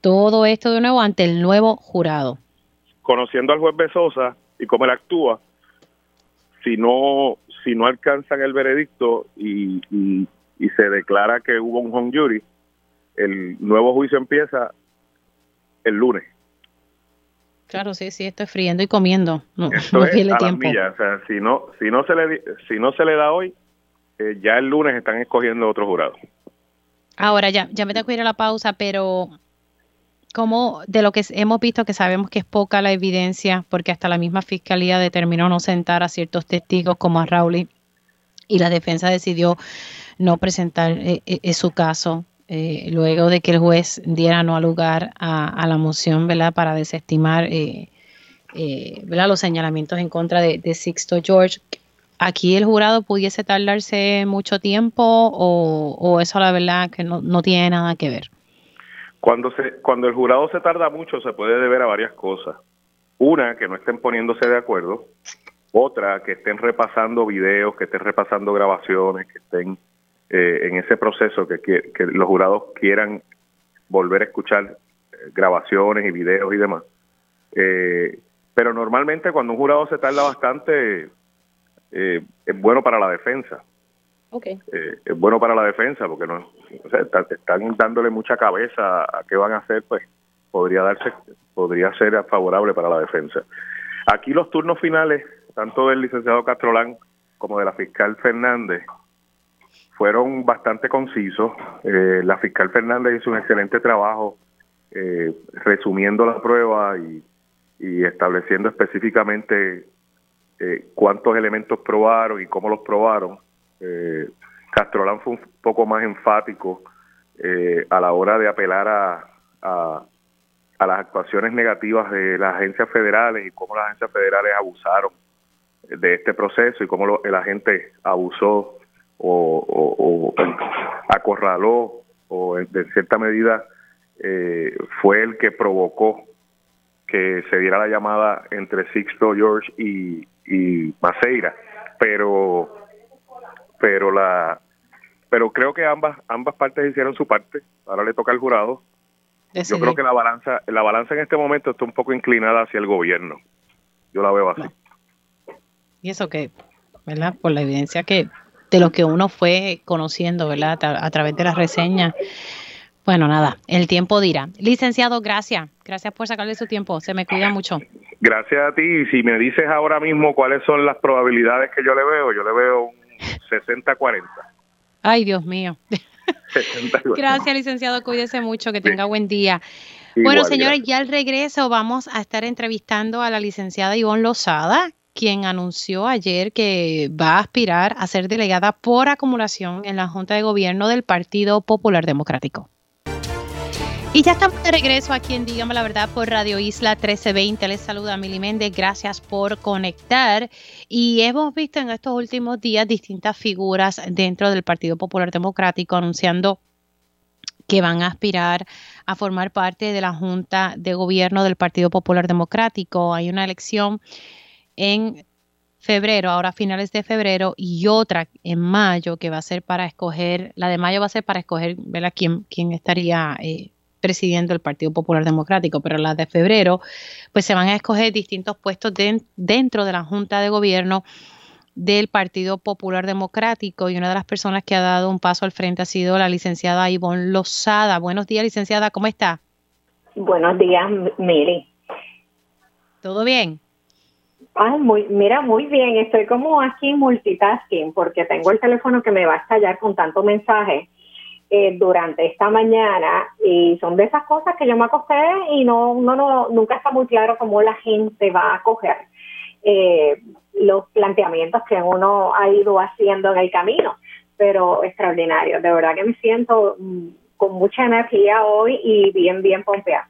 todo esto de nuevo ante el nuevo jurado. Conociendo al juez Besosa y cómo él actúa, si no si no alcanzan el veredicto y, y, se declara que hubo un home jury, el nuevo juicio empieza el lunes. Claro, sí, sí, estoy friendo y comiendo. No, Esto es a tiempo. o sea, si no, si no se le, si no se le da hoy, eh, ya el lunes están escogiendo otro jurado. Ahora ya, ya me tengo que ir a la pausa, pero como de lo que hemos visto, que sabemos que es poca la evidencia, porque hasta la misma fiscalía determinó no sentar a ciertos testigos como a Rowley y la defensa decidió no presentar eh, eh, su caso. Eh, luego de que el juez diera no lugar a, la moción para desestimar eh, eh, ¿verdad? los señalamientos en contra de, Sixto George. ¿Aquí el jurado pudiese tardarse mucho tiempo o, eso la verdad que no, tiene nada que ver? Cuando, se, cuando el jurado se tarda mucho se puede deber a varias cosas. Una, que no estén poniéndose de acuerdo. Otra, que estén repasando videos, que estén repasando grabaciones, que estén eh, en ese proceso que, que, los jurados quieran volver a escuchar eh, grabaciones y videos y demás. Eh, pero normalmente cuando un jurado se tarda bastante, es bueno para la defensa. Okay. es bueno para la defensa porque no están dándole mucha cabeza a qué van a hacer, pues podría darse, podría ser favorable para la defensa. Aquí los turnos finales, tanto del licenciado Castrolán como de la fiscal Fernández, fueron bastante concisos. Eh, la fiscal Fernández hizo un excelente trabajo eh, resumiendo la prueba y, estableciendo específicamente eh, cuántos elementos probaron y cómo los probaron. Castrolán fue un poco más enfático a la hora de apelar a, a las actuaciones negativas de las agencias federales y cómo las agencias federales abusaron de este proceso y cómo el agente abusó o, acorraló o en, cierta medida eh, fue el que provocó que se diera la llamada entre Sixto George y, y Maceira. Pero pero la pero creo que ambas ambas partes hicieron su parte ahora le toca al jurado yo creo que la balanza la balanza en este momento está un poco inclinada hacia el gobierno yo la veo así y eso que verdad por la evidencia que de lo que uno fue conociendo, ¿verdad? A, través de las reseñas. Bueno, nada, el tiempo dirá. Licenciado, gracias. Gracias por sacarle su tiempo. Se me cuida mucho. Gracias a ti. Y si me dices ahora mismo cuáles son las probabilidades que yo le veo, yo le veo un 60-40. Ay, Dios mío. Gracias, licenciado. Cuídese mucho. Que tenga buen día. bueno, señores, ya al regreso vamos a estar entrevistando a la licenciada Ivonne Lozada, quien anunció ayer que va a aspirar a ser delegada por acumulación en la Junta de Gobierno del Partido Popular Democrático. Y ya estamos de regreso aquí en Dígame la Verdad por Radio Isla 1320. Les saluda Mili Méndez. Gracias por conectar. Y hemos visto en estos últimos días distintas figuras dentro del Partido Popular Democrático anunciando que van a aspirar a formar parte de la Junta de Gobierno del Partido Popular Democrático. Hay una elección en febrero, ahora finales de febrero, y otra en mayo que va a ser para escoger, la de mayo va a ser para escoger ¿verdad? quién, quién estaría eh, presidiendo el Partido Popular Democrático, pero la de febrero, pues se van a escoger distintos puestos dentro de la Junta de Gobierno del Partido Popular Democrático y una de las personas que ha dado un paso al frente ha sido la licenciada Ivonne Lozada. Buenos días, licenciada, ¿cómo está? Buenos días, Miri. ¿Todo bien? Ay, muy, mira, muy bien. Estoy como aquí multitasking porque tengo el teléfono que me va a estallar con tanto mensaje. Eh, durante esta mañana y son de esas cosas que yo me acosté y no, no, no nunca está muy claro cómo la gente va a coger eh, los planteamientos que uno ha ido haciendo en el camino, pero extraordinario, de verdad que me siento mm, con mucha energía hoy y bien, bien pompeada.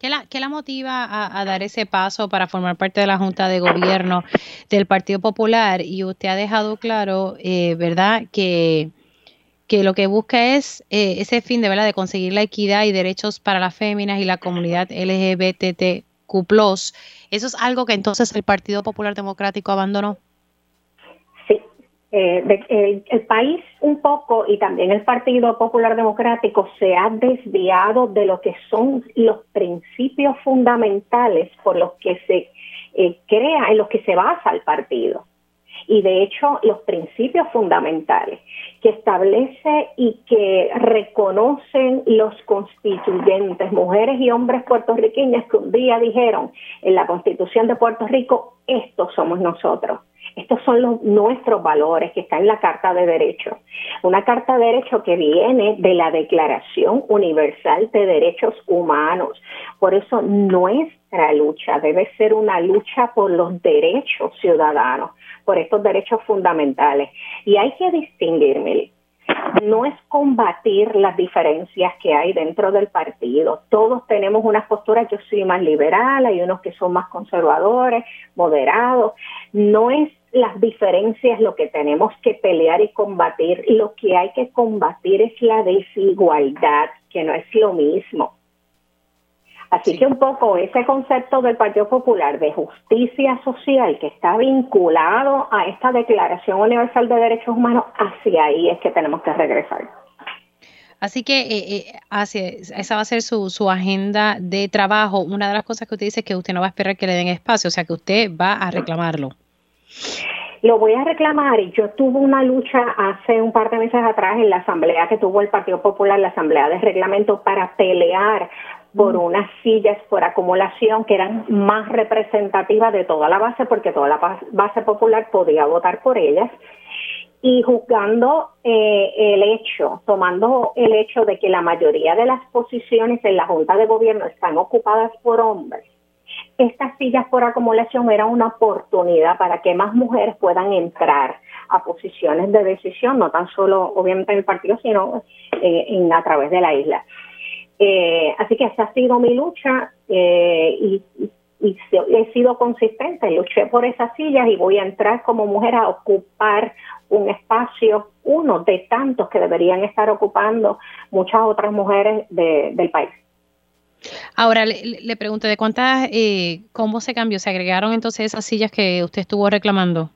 ¿Qué la, la motiva a, dar ese paso para formar parte de la Junta de Gobierno del Partido Popular? Y usted ha dejado claro, eh, ¿verdad?, que, que lo que busca es eh, ese fin de, ¿verdad? de conseguir la equidad y derechos para las féminas y la comunidad LGBTQ. ¿Eso es algo que entonces el Partido Popular Democrático abandonó? Eh, el, país un poco y también el Partido Popular Democrático se ha desviado de lo que son los principios fundamentales por los que se eh, crea, en los que se basa el partido. Y de hecho, los principios fundamentales que establece y que reconocen los constituyentes, mujeres y hombres puertorriqueños que un día dijeron en la Constitución de Puerto Rico, estos somos nosotros estos son los, nuestros valores que están en la Carta de Derechos. Una Carta de Derechos que viene de la Declaración Universal de Derechos Humanos. Por eso nuestra lucha debe ser una lucha por los derechos ciudadanos, por estos derechos fundamentales. Y hay que distinguir, no es combatir las diferencias que hay dentro del partido. Todos tenemos unas posturas, yo soy más liberal, hay unos que son más conservadores, moderados. No es las diferencias lo que tenemos que pelear y combatir. Lo que hay que combatir es la desigualdad, que no es lo mismo. Así que un poco ese concepto del Partido Popular de justicia social que está vinculado a esta Declaración Universal de Derechos Humanos, hacia ahí es que tenemos que regresar. Así que eh, eh esa va a ser su, su agenda de trabajo. Una de las cosas que usted dice es que usted no va a esperar que le den espacio, o sea que usted va a reclamarlo. Lo voy a reclamar y yo tuve una lucha hace un par de meses atrás en la asamblea que tuvo el Partido Popular, la asamblea de reglamento, para pelear por unas sillas por acumulación que eran más representativas de toda la base, porque toda la base popular podía votar por ellas. Y juzgando eh, el hecho, tomando el hecho de que la mayoría de las posiciones en la Junta de Gobierno están ocupadas por hombres, estas sillas por acumulación eran una oportunidad para que más mujeres puedan entrar a posiciones de decisión, no tan solo obviamente en el partido, sino eh, en, a través de la isla. Eh, así que esa ha sido mi lucha eh, y, y, he sido consistente, luché por esas sillas y voy a entrar como mujer a ocupar un espacio, uno de tantos que deberían estar ocupando muchas otras mujeres del país. Ahora le, pregunto, ¿de cuántas, eh, cómo se cambió? ¿Se agregaron entonces esas sillas que usted estuvo reclamando?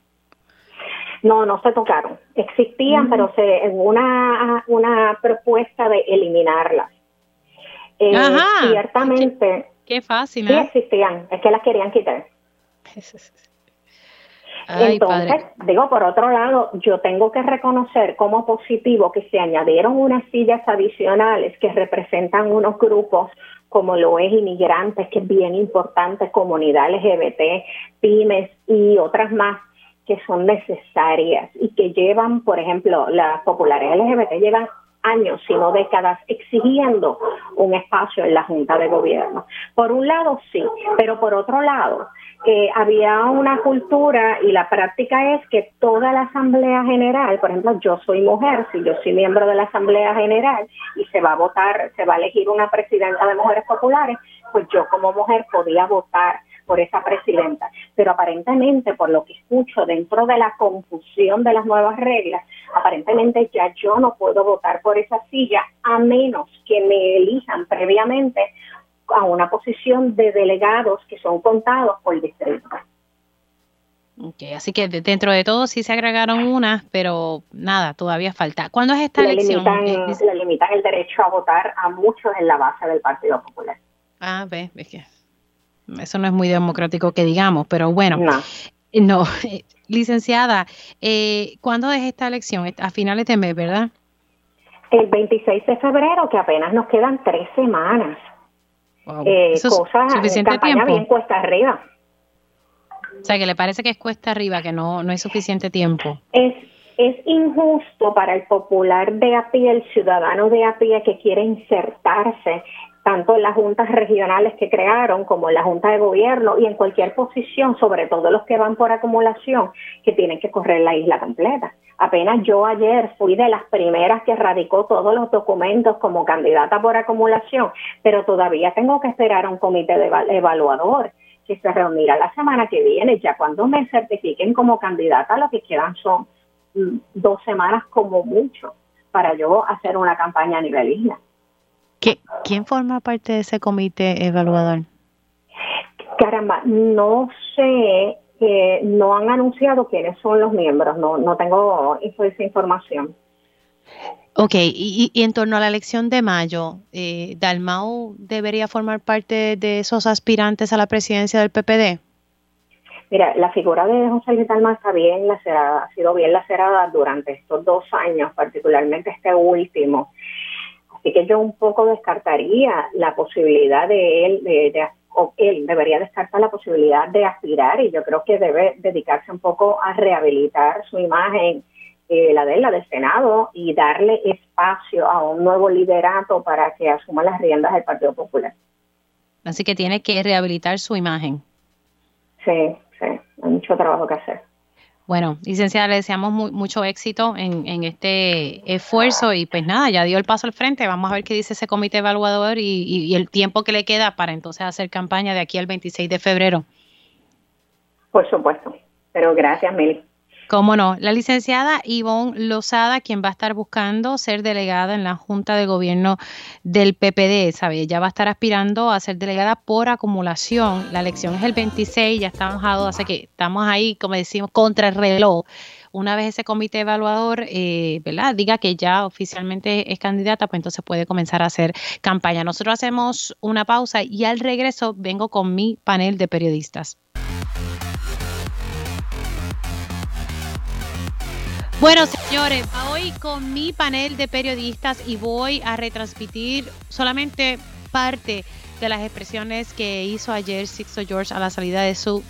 No, no se tocaron. Existían, mm. pero se, en una, una propuesta de eliminarlas. Eh, Ajá. Ciertamente. Qué, fácil. Sí ¿eh? existían, es que las querían quitar. Entonces, digo, por otro lado, yo tengo que reconocer como positivo que se añadieron unas sillas adicionales que representan unos grupos como lo es inmigrantes, que es bien importante, comunidad LGBT, pymes y otras más que son necesarias y que llevan, por ejemplo, las populares LGBT llevan años, sino décadas, exigiendo un espacio en la Junta de Gobierno. Por un lado, sí, pero por otro lado, eh, había una cultura y la práctica es que toda la Asamblea General, por ejemplo, yo soy mujer, si yo soy miembro de la Asamblea General y se va a votar, se va a elegir una presidenta de mujeres populares, pues yo como mujer podía votar por esa presidenta. Pero aparentemente, por lo que escucho dentro de la confusión de las nuevas reglas, aparentemente ya yo no puedo votar por esa silla a menos que me elijan previamente a una posición de delegados que son contados por distrito. Okay, así que dentro de todo sí se agregaron unas, pero nada, todavía falta. ¿Cuándo es esta elección? Limitan, le limitan el derecho a votar a muchos en la base del Partido Popular. Ah, ves, ves que eso no es muy democrático que digamos, pero bueno. No. no. Licenciada, eh, ¿cuándo es esta elección? A finales de mes, ¿verdad? El 26 de febrero, que apenas nos quedan tres semanas. Eh, Eso cosas, suficiente tiempo. bien cuesta arriba. O sea, que le parece que es cuesta arriba, que no, no es suficiente tiempo. Es, es injusto para el popular de a pie, el ciudadano de a pie que quiere insertarse tanto en las juntas regionales que crearon como en la Junta de Gobierno y en cualquier posición, sobre todo los que van por acumulación, que tienen que correr la isla completa. Apenas yo ayer fui de las primeras que radicó todos los documentos como candidata por acumulación, pero todavía tengo que esperar a un comité de evaluador que se reunirá la semana que viene. Ya cuando me certifiquen como candidata, lo que quedan son mm, dos semanas como mucho para yo hacer una campaña a nivel isla. ¿Quién forma parte de ese comité evaluador? Caramba, no sé, eh, no han anunciado quiénes son los miembros, no, no tengo esa información. Ok, y, en torno a la elección de mayo, eh, ¿Dalmau debería formar parte de esos aspirantes a la presidencia del PPD? Mira, la figura de José Luis Dalmau está bien lacerada, ha sido bien lacerada durante estos dos años, particularmente este último. Así que yo un poco descartaría la posibilidad de él, de, o él debería descartar la posibilidad de aspirar y yo creo que debe dedicarse un poco a rehabilitar su imagen, eh, la de la del Senado, y darle espacio a un nuevo liderato para que asuma las riendas del Partido Popular. Así que tiene que rehabilitar su imagen. Sí, sí, hay mucho trabajo que hacer. Bueno, licenciada, le deseamos mucho éxito en, este esfuerzo y pues nada, ya dio el paso al frente. Vamos a ver qué dice ese comité evaluador y, el tiempo que le queda para entonces hacer campaña de aquí al 26 de febrero. Por supuesto, pero gracias, Meli. Cómo no. La licenciada Ivonne Lozada, quien va a estar buscando ser delegada en la Junta de Gobierno del PPD, ¿sabe? Ella va a estar aspirando a ser delegada por acumulación. La elección es el 26, ya estamos a así que estamos ahí, como decimos, contra el reloj. Una vez ese comité evaluador, eh, ¿verdad? Diga que ya oficialmente es candidata, pues entonces puede comenzar a hacer campaña. Nosotros hacemos una pausa y al regreso vengo con mi panel de periodistas. Bueno, señores, hoy con mi panel de periodistas y voy a retransmitir solamente parte de las expresiones que hizo ayer Sixto George a la salida de su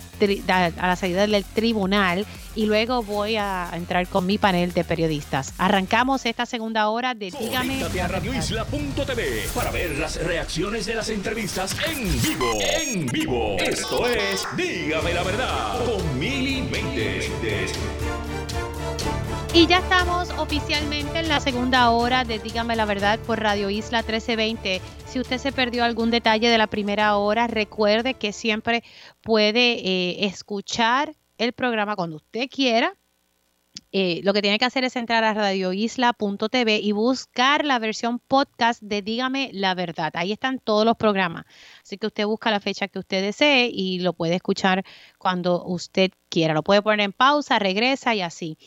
a la salida del tribunal y luego voy a entrar con mi panel de periodistas. Arrancamos esta segunda hora de Dígame a radioisla.tv para ver las reacciones de las entrevistas en vivo. En vivo. Esto es Dígame la verdad con Mili Méndez. Y ya estamos oficialmente en la segunda hora de Dígame la Verdad por Radio Isla 1320. Si usted se perdió algún detalle de la primera hora, recuerde que siempre puede eh, escuchar el programa cuando usted quiera. Eh, lo que tiene que hacer es entrar a radioisla.tv y buscar la versión podcast de Dígame la Verdad. Ahí están todos los programas. Así que usted busca la fecha que usted desee y lo puede escuchar cuando usted quiera. Lo puede poner en pausa, regresa y así.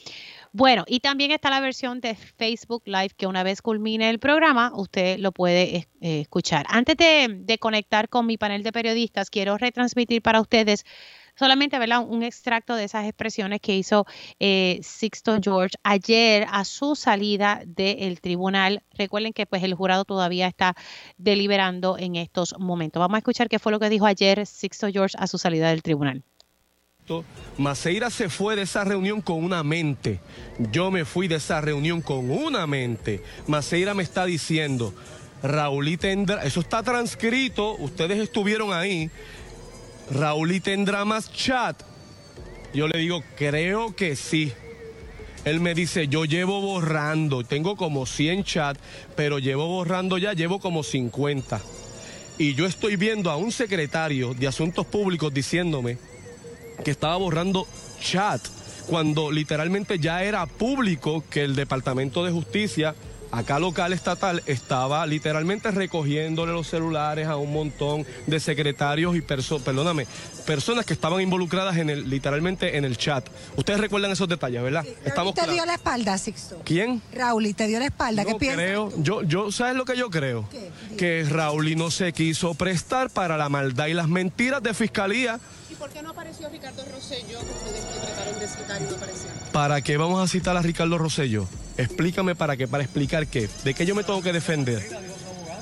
Bueno, y también está la versión de Facebook Live que una vez culmine el programa, usted lo puede eh, escuchar. Antes de, conectar con mi panel de periodistas, quiero retransmitir para ustedes solamente un extracto de esas expresiones que hizo eh, Sixto George ayer a su salida del tribunal. Recuerden que pues el jurado todavía está deliberando en estos momentos. Vamos a escuchar qué fue lo que dijo ayer Sixto George a su salida del tribunal. Maceira se fue de esa reunión con una mente. Yo me fui de esa reunión con una mente. Maceira me está diciendo, Raúl tendrá, eso está transcrito, ustedes estuvieron ahí. Raúl tendrá más chat. Yo le digo, creo que sí. Él me dice, yo llevo borrando, tengo como 100 chats, pero llevo borrando ya, llevo como 50. Y yo estoy viendo a un secretario de Asuntos Públicos diciéndome, que estaba borrando chat cuando literalmente ya era público que el Departamento de Justicia acá local estatal estaba literalmente recogiéndole los celulares a un montón de secretarios y personas, perdóname, personas que estaban involucradas en el, literalmente en el chat. Ustedes recuerdan esos detalles, ¿verdad? Estamos te dio la espalda, Sixto. ¿Quién? Raúl, y te dio la espalda. ¿Qué piensas? creo, yo, yo, ¿sabes lo que yo creo? Que Raúl no se quiso prestar para la maldad y las mentiras de fiscalía por qué no apareció Ricardo Rosello? Ustedes trataron de citar y no apareció. ¿Para qué vamos a citar a Ricardo Rosello? Explícame para qué, para explicar qué. ¿De qué yo me tengo que defender?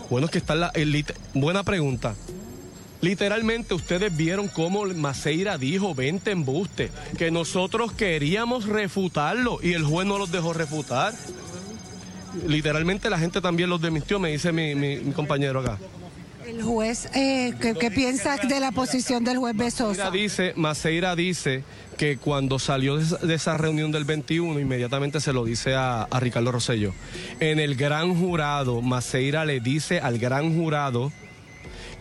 Bueno, es que está la. Buena pregunta. Literalmente ustedes vieron cómo Maceira dijo 20 embuste, que nosotros queríamos refutarlo y el juez no los dejó refutar. Literalmente la gente también los desmintió, me dice mi- mi compañero acá. El juez, eh, ¿qué, qué piensa de la posición del juez Maceira Besosa? dice, Maceira dice que cuando salió de esa, reunión del 21, inmediatamente se lo dice a, a Ricardo Rosello. En el gran jurado, Maceira le dice al gran jurado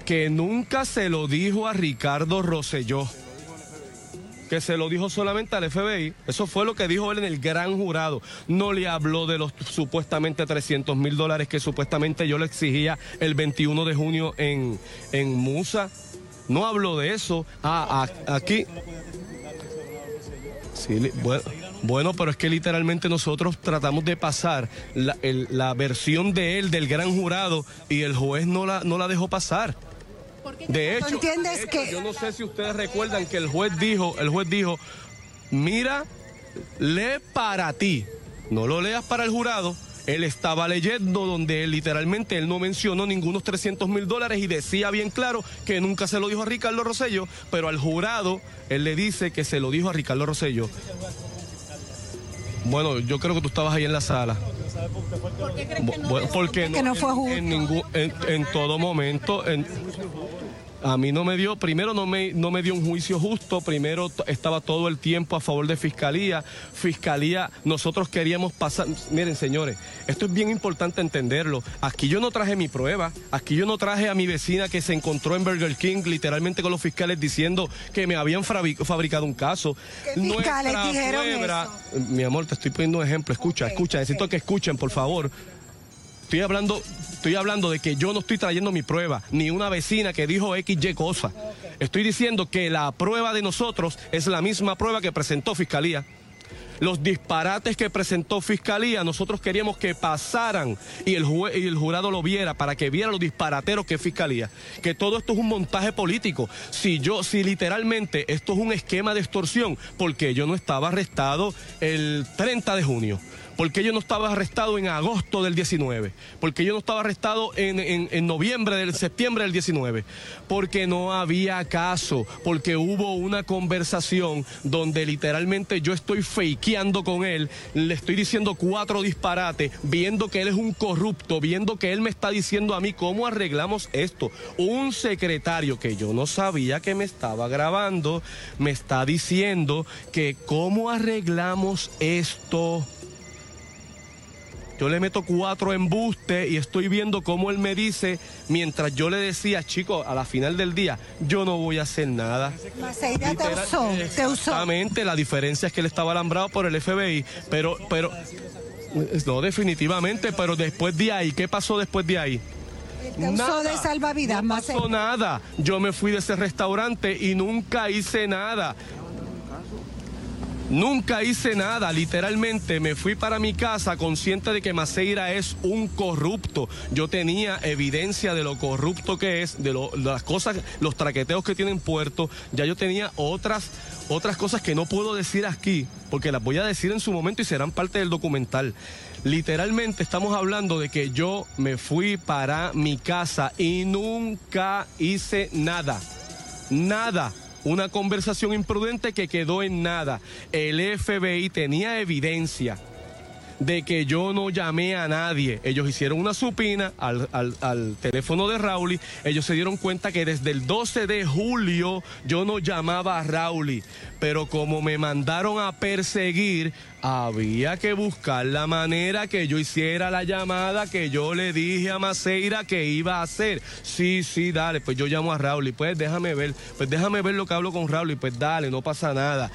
que nunca se lo dijo a Ricardo Rosselló, que se lo dijo solamente al FBI. Eso fue lo que dijo él en el gran jurado. No le habló de los supuestamente 300 mil dólares que supuestamente yo le exigía el 21 de junio en, en Musa. No habló de eso. Ah, aquí. Bueno, bueno, pero es que literalmente nosotros tratamos de pasar la, la versión de él del gran jurado y el juez no la, no la dejó pasar. De hecho, entiendes de hecho, que- yo no sé si ustedes recuerdan que el juez dijo, el juez dijo, mira, lee para ti, no lo leas para el jurado. Él estaba leyendo donde él, literalmente él no mencionó ningunos 300 mil dólares y decía bien claro que nunca se lo dijo a Ricardo Rosello, pero al jurado él le dice que se lo dijo a Ricardo Rosello. Bueno, yo creo que tú estabas ahí en la sala. Bu- bueno, porque Que no fue justo. En, ningún, en, en todo momento, en, a mí no me dio, primero no me, no me dio un juicio justo, primero estaba todo el tiempo a favor de fiscalía. Fiscalía, nosotros queríamos pasar, miren señores, esto es bien importante entenderlo. Aquí yo no traje mi prueba, aquí yo no traje a mi vecina que se encontró en Burger King literalmente con los fiscales diciendo que me habían fabric- fabricado un caso. ¿Qué fiscales Nuestra dijeron prueba- Mi amor, te estoy poniendo un ejemplo, escucha, escucha, necesito que escuchen, por favor. Estoy hablando, estoy hablando de que yo no estoy trayendo mi prueba, ni una vecina que dijo XY cosa. Estoy diciendo que la prueba de nosotros es la misma prueba que presentó Fiscalía. Los disparates que presentó Fiscalía, nosotros queríamos que pasaran y el, jue- y el jurado lo viera para que viera los disparateros que es Fiscalía. Que todo esto es un montaje político. Si yo, si literalmente esto es un esquema de extorsión, porque yo no estaba arrestado el 30 de junio. Porque yo no estaba arrestado en agosto del 19. Porque yo no estaba arrestado en, en- en noviembre del septiembre del 19. Porque no había caso. Porque hubo una conversación donde literalmente yo estoy fakeando con él. Le estoy diciendo cuatro disparates. Viendo que él es un corrupto. Viendo que él me está diciendo a mí cómo arreglamos esto. Un secretario que yo no sabía que me estaba grabando. Me está diciendo que cómo arreglamos esto. Yo le meto cuatro embustes y estoy viendo cómo él me dice, mientras yo le decía, chico, a la final del día, yo no voy a hacer nada. Maceira te usó, te usó. Exactamente, la diferencia es que él estaba alambrado por el FBI, pero, pero, no, definitivamente, pero después de ahí, ¿qué pasó después de ahí? Te usó de salvavidas, no pasó nada. Yo me fui de ese restaurante y nunca hice nada. Nunca hice nada, literalmente me fui para mi casa consciente de que Maceira es un corrupto. Yo tenía evidencia de lo corrupto que es, de, las cosas, los traqueteos que tiene en Puerto. Ya yo tenía otras, otras cosas que no puedo decir aquí, porque las voy a decir en su momento y serán parte del documental. Literalmente estamos hablando de que yo me fui para mi casa y nunca hice nada. Nada. Una conversación imprudente que quedó en nada. El FBI tenía evidencia de que yo no llamé a nadie. Ellos hicieron una supina al, al- teléfono de Rauli. Ellos se dieron cuenta que desde el 12 de julio yo no llamaba a Rauli. Pero como me mandaron a perseguir, había que buscar la manera que yo hiciera la llamada que yo le dije a Maceira que iba a hacer. Sí, sí, dale, pues yo llamo a Rauli. Pues déjame ver, pues déjame ver lo que hablo con Rauli. Pues dale, no pasa nada.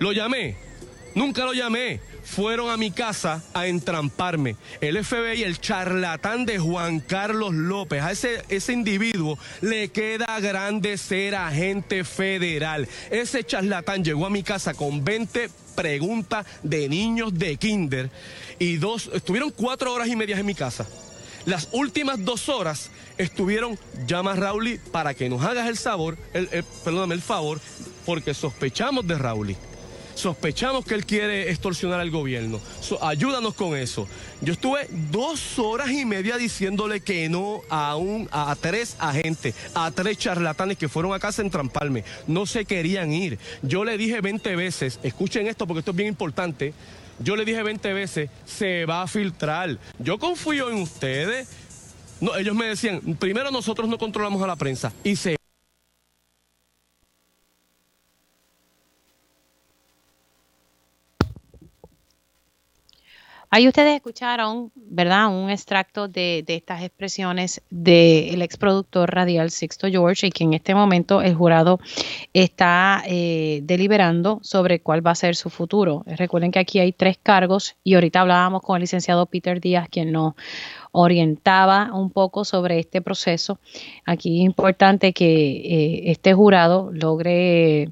Lo llamé. Nunca lo llamé. Fueron a mi casa a entramparme. El FBI, el charlatán de Juan Carlos López, a ese, ese individuo le queda grande ser agente federal. Ese charlatán llegó a mi casa con 20 preguntas de niños de kinder y dos, estuvieron cuatro horas y media en mi casa. Las últimas dos horas estuvieron, llama a Rauli para que nos hagas el sabor, el, perdóname, el favor, porque sospechamos de Rauli. Sospechamos que él quiere extorsionar al gobierno. ayúdanos con eso. Yo estuve dos horas y media diciéndole que no a, un, a, tres agentes, a tres charlatanes que fueron a casa en Trampalme. No se querían ir. Yo le dije 20 veces, escuchen esto porque esto es bien importante. Yo le dije 20 veces, se va a filtrar. Yo confío en ustedes. No, ellos me decían, primero nosotros no controlamos a la prensa y se Ahí ustedes escucharon, ¿verdad? Un extracto de, estas expresiones del ex productor radial Sixto George y que en este momento el jurado está eh, deliberando sobre cuál va a ser su futuro. Recuerden que aquí hay tres cargos y ahorita hablábamos con el licenciado Peter Díaz, quien nos orientaba un poco sobre este proceso. Aquí es importante que eh, este jurado logre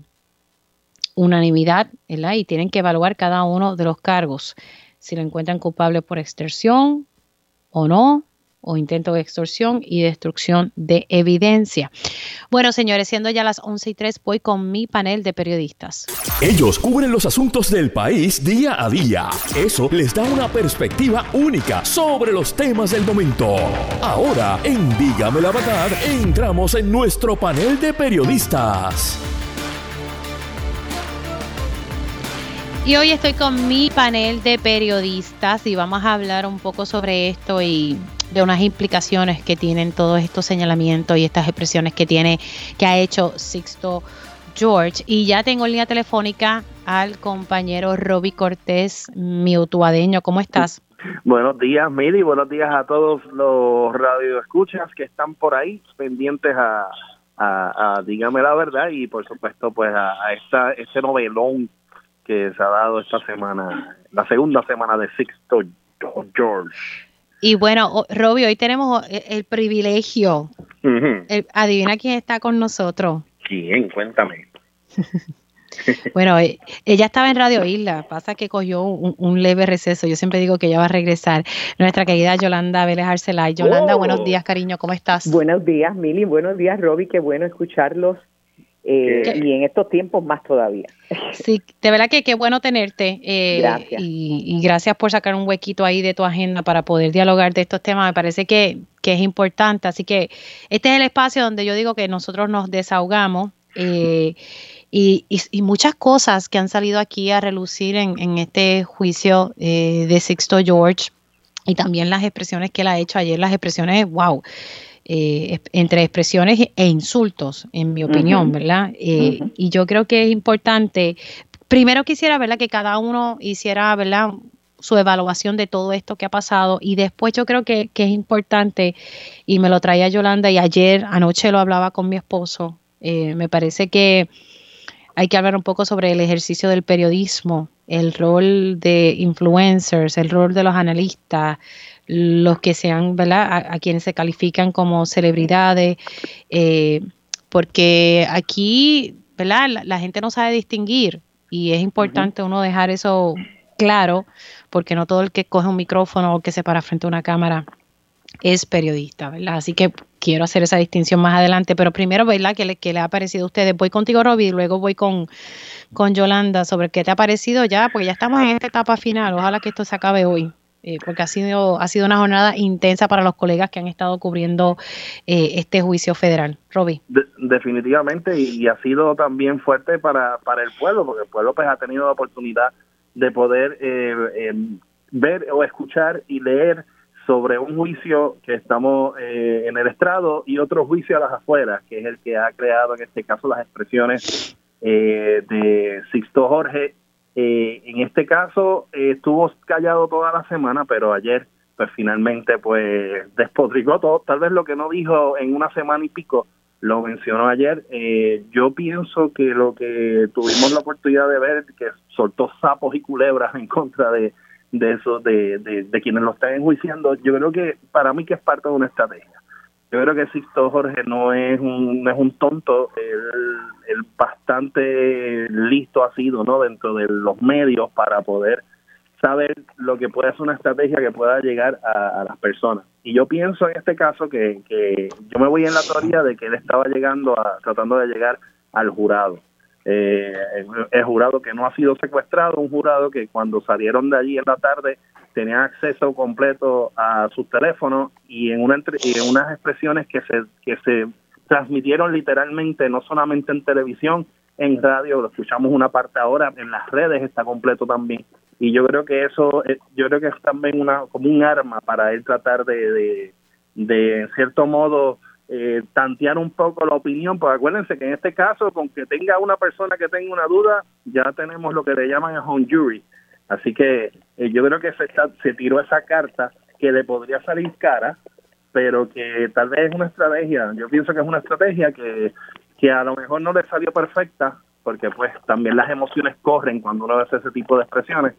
unanimidad, ¿verdad? Y tienen que evaluar cada uno de los cargos si lo encuentran culpable por extorsión o no, o intento de extorsión y destrucción de evidencia. Bueno, señores, siendo ya las 11 y 3, voy con mi panel de periodistas. Ellos cubren los asuntos del país día a día. Eso les da una perspectiva única sobre los temas del momento. Ahora, en Dígame la Verdad, entramos en nuestro panel de periodistas. Y hoy estoy con mi panel de periodistas y vamos a hablar un poco sobre esto y de unas implicaciones que tienen todos estos señalamientos y estas expresiones que tiene, que ha hecho Sixto George. Y ya tengo en línea telefónica al compañero Roby Cortés, mi utuadeño. ¿Cómo estás? Buenos días, Mili. Buenos días a todos los radioescuchas que están por ahí pendientes a, a, Dígame la Verdad y, por supuesto, pues a, a esta, este novelón que se ha dado esta semana, la segunda semana de Sixto George. Y bueno, Robbie, hoy tenemos el privilegio. adivina quién está con nosotros. ¿Quién? Cuéntame. bueno, eh, ella estaba en Radio Isla, pasa que cogió un, leve receso. Yo siempre digo que ella va a regresar. Nuestra querida Yolanda Vélez Arcelay. Yolanda, buenos oh. días, cariño, ¿cómo estás? Buenos días, Mili. Buenos días, Robbie. Qué bueno escucharlos eh, y en estos tiempos más todavía. Sí, de verdad que qué bueno tenerte. Eh, gracias. Y, gracias por sacar un huequito ahí de tu agenda para poder dialogar de estos temas. Me parece que, es importante. Así que este es el espacio donde yo digo que nosotros nos desahogamos. Eh, y, y, muchas cosas que han salido aquí a relucir en, en este juicio de Sixto George y también las expresiones que él ha hecho ayer, las expresiones, wow, eh, entre expresiones e insultos, en mi opinión, ¿verdad? Eh, y yo creo que es importante, primero quisiera, ¿verdad? Que cada uno hiciera, ¿verdad? su evaluación de todo esto que ha pasado y después yo creo que, es importante y me lo traía Yolanda y ayer anoche lo hablaba con mi esposo eh, me parece que hay que hablar un poco sobre el ejercicio del periodismo el rol de influencers el rol de los analistas los que sean, ¿verdad? A, quienes se califican como celebridades, eh, porque aquí, ¿verdad? La, gente no sabe distinguir y es importante uno dejar eso claro, porque no todo el que coge un micrófono o que se para frente a una cámara es periodista, ¿verdad? Así que quiero hacer esa distinción más adelante, pero primero, ¿verdad? ¿Qué le, le ha parecido a ustedes? Voy contigo, Robbie, y luego voy con, con Yolanda sobre qué te ha parecido ya, porque ya estamos en esta etapa final, ojalá que esto se acabe hoy. Eh, porque ha sido, ha sido una jornada intensa para los colegas que han estado cubriendo eh, este juicio federal. Roby. definitivamente, y, ha sido también fuerte para, para el pueblo, porque el pueblo pues ha tenido la oportunidad de poder eh, em, ver o escuchar y leer sobre un juicio que estamos en el estrado y otro juicio a las afueras, que es el que ha creado en este caso las expresiones de Sixto Jorge eh, en este caso eh, estuvo callado toda la semana, pero ayer pues finalmente pues despotricó todo, tal vez lo que no dijo en una semana y pico lo mencionó ayer. Eh, yo pienso que lo que tuvimos la oportunidad de ver, que soltó sapos y culebras en contra de, de eso, de, de quienes lo están enjuiciando, yo creo que para mí que es parte de una estrategia yo creo que Sixto Jorge no es un, no es un tonto, él, bastante listo ha sido ¿no? dentro de los medios para poder saber lo que puede ser una estrategia que pueda llegar a, las personas. Y yo pienso en este caso que, que yo me voy en la teoría de que él estaba llegando a, tratando de llegar al jurado. eh, el jurado que no ha sido secuestrado, un jurado que cuando salieron de allí en la tarde tenían acceso completo a sus teléfonos y en, una, y unas expresiones que se, que se transmitieron literalmente, no solamente en televisión, en radio, lo escuchamos una parte ahora, en las redes está completo también. Y yo creo que eso, eh, yo creo que es también una como un arma para él tratar de, de, de en cierto modo, eh, tantear un poco la opinión, porque acuérdense que en este caso, con que tenga una persona que tenga una duda, ya tenemos lo que le llaman a home jury. Así que eh, yo creo que se, se tiró esa carta que le podría salir cara, pero que tal vez es una estrategia, yo pienso que es una estrategia que, que a lo mejor no le salió perfecta, porque pues también las emociones corren cuando uno hace ese tipo de expresiones,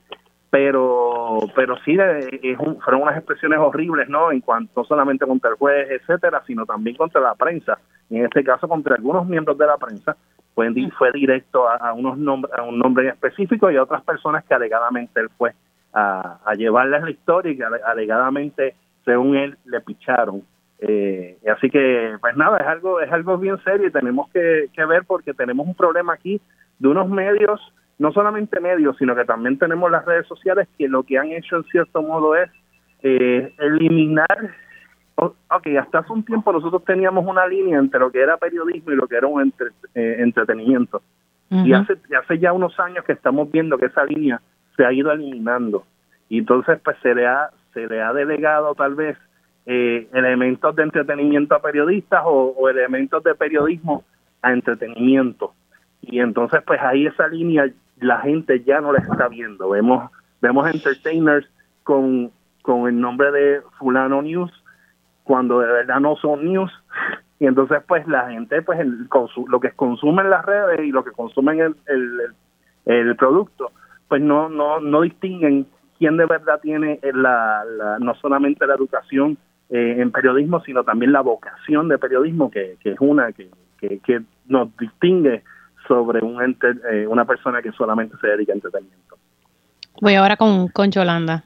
pero pero sí es fueron unas expresiones horribles no en cuanto no solamente contra el juez etcétera sino también contra la prensa. En este caso contra algunos miembros de la prensa fue, directo a, unos nombres a un nombre en específico y a otras personas que alegadamente él fue a, a llevarles la historia y que alegadamente según él le picharon. Eh, así que pues nada es algo es algo bien serio y tenemos que ver porque tenemos un problema aquí de unos medios no solamente medios, sino que también tenemos las redes sociales que lo que han hecho en cierto modo es eh, eliminar, ok, hasta hace un tiempo nosotros teníamos una línea entre lo que era periodismo y lo que era un eh, entretenimiento. Y hace, hace ya unos años que estamos viendo que esa línea se ha ido eliminando. Y entonces pues se le ha, se le ha delegado tal vez eh, elementos de entretenimiento a periodistas o, o elementos de periodismo a entretenimiento y entonces pues ahí esa línea la gente ya no la está viendo. Vemos vemos entertainers con, con el nombre de fulano news cuando de verdad no son news y entonces pues la gente pues el, lo que consume en las redes y lo que consumen el, el, producto pues no no no distinguen quién de verdad tiene la, no solamente la educación eh, en periodismo sino también la vocación de periodismo que, que es una que, que, que nos distingue sobre un ente, eh, una persona que solamente se dedica a entretenimiento. Voy ahora con, con Yolanda.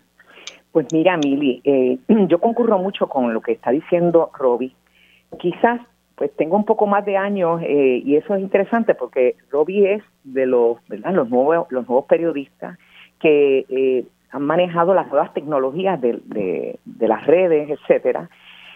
Pues mira, Mili, eh, yo concurro mucho con lo que está diciendo Robbie. Quizás pues tengo un poco más de años eh, y eso es interesante porque Robbie es de los, ¿verdad? los nuevos los nuevos periodistas que han manejado las nuevas tecnologías de, de, de las redes, etcétera,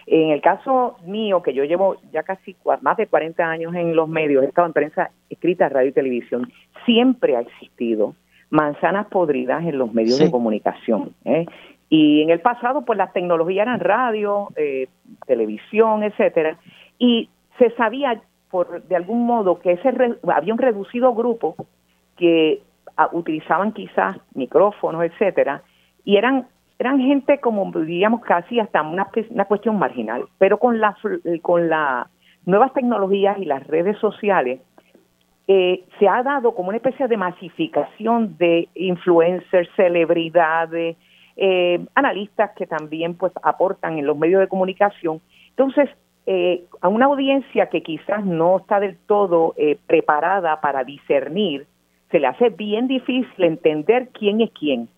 en el caso mío, que yo llevo ya casi más de 40 años en los medios, he estado en prensa escrita, radio y televisión, siempre ha existido manzanas podridas en los medios de comunicación. ¿eh? Y en el pasado, pues las tecnologías eran radio, eh, televisión, etcétera, y se sabía por de algún modo que ese había un reducido grupo que ah, utilizaban quizás micrófonos, etcétera, y eran eran gente como diríamos casi hasta una, una cuestión marginal, pero con las con las nuevas tecnologías y las redes sociales eh, se ha dado como una especie de masificación de influencers, celebridades, eh, analistas que también pues aportan en los medios de comunicación. Entonces, eh, a una audiencia que quizás no está del todo preparada para discernir, se le hace bien difícil entender quién es quién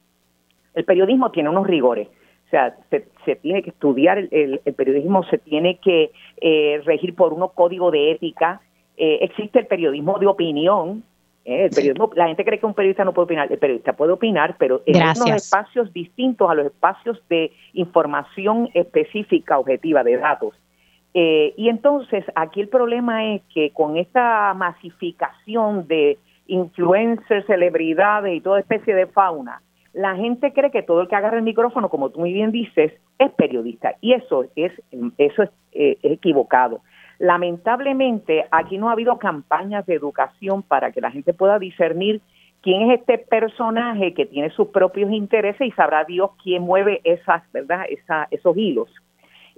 el periodismo tiene unos rigores. O sea, se, tiene que estudiar el, periodismo, se tiene que eh, regir por unos códigos de ética. Eh, existe el periodismo de opinión. Eh, el periodismo, La gente cree que un periodista no puede opinar. El periodista puede opinar, pero en unos espacios distintos a los espacios de información específica, objetiva, de datos. y entonces aquí el problema es que con esta masificación de influencers, celebridades y toda especie de fauna, la gente cree que todo el que agarra el micrófono, como tú muy bien dices, es periodista y eso es eso eh, es, equivocado. Lamentablemente aquí no ha habido campañas de educación para que la gente pueda discernir quién es este personaje que tiene sus propios intereses y sabrá Dios quién mueve esas, ¿verdad? Esa, esos hilos.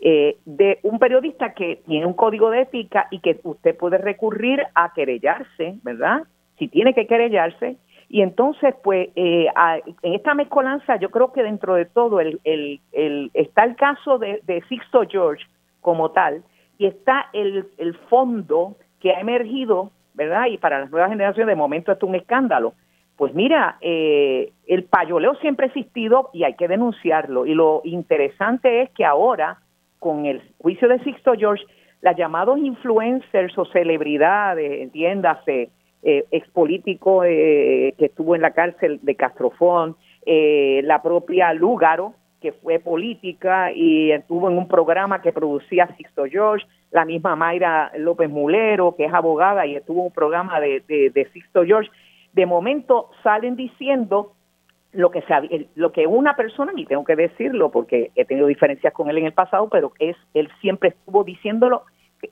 Eh, de un periodista que tiene un código de ética y que usted puede recurrir a querellarse, ¿verdad? Si tiene que querellarse, y entonces, pues, eh, en esta mezcolanza, yo creo que dentro de todo el, el, el está el caso de, de, Sixto George como tal, y está el, el fondo que ha emergido, ¿verdad? Y para las nuevas generaciones, de momento, esto es un escándalo. Pues mira, eh, el payoleo siempre ha existido y hay que denunciarlo. Y lo interesante es que ahora, con el juicio de Sixto George, las llamados influencers o celebridades, entiéndase, eh, ex político que estuvo en la cárcel de Castrofón, la propia Lúgaro, que fue política y estuvo en un programa que producía Sixto George, la misma Mayra López Mulero, que es abogada y estuvo en un programa de, de, Sixto George. De momento salen diciendo lo que, se, lo que una persona, y tengo que decirlo porque he tenido diferencias con él en el pasado, pero es él siempre estuvo diciéndolo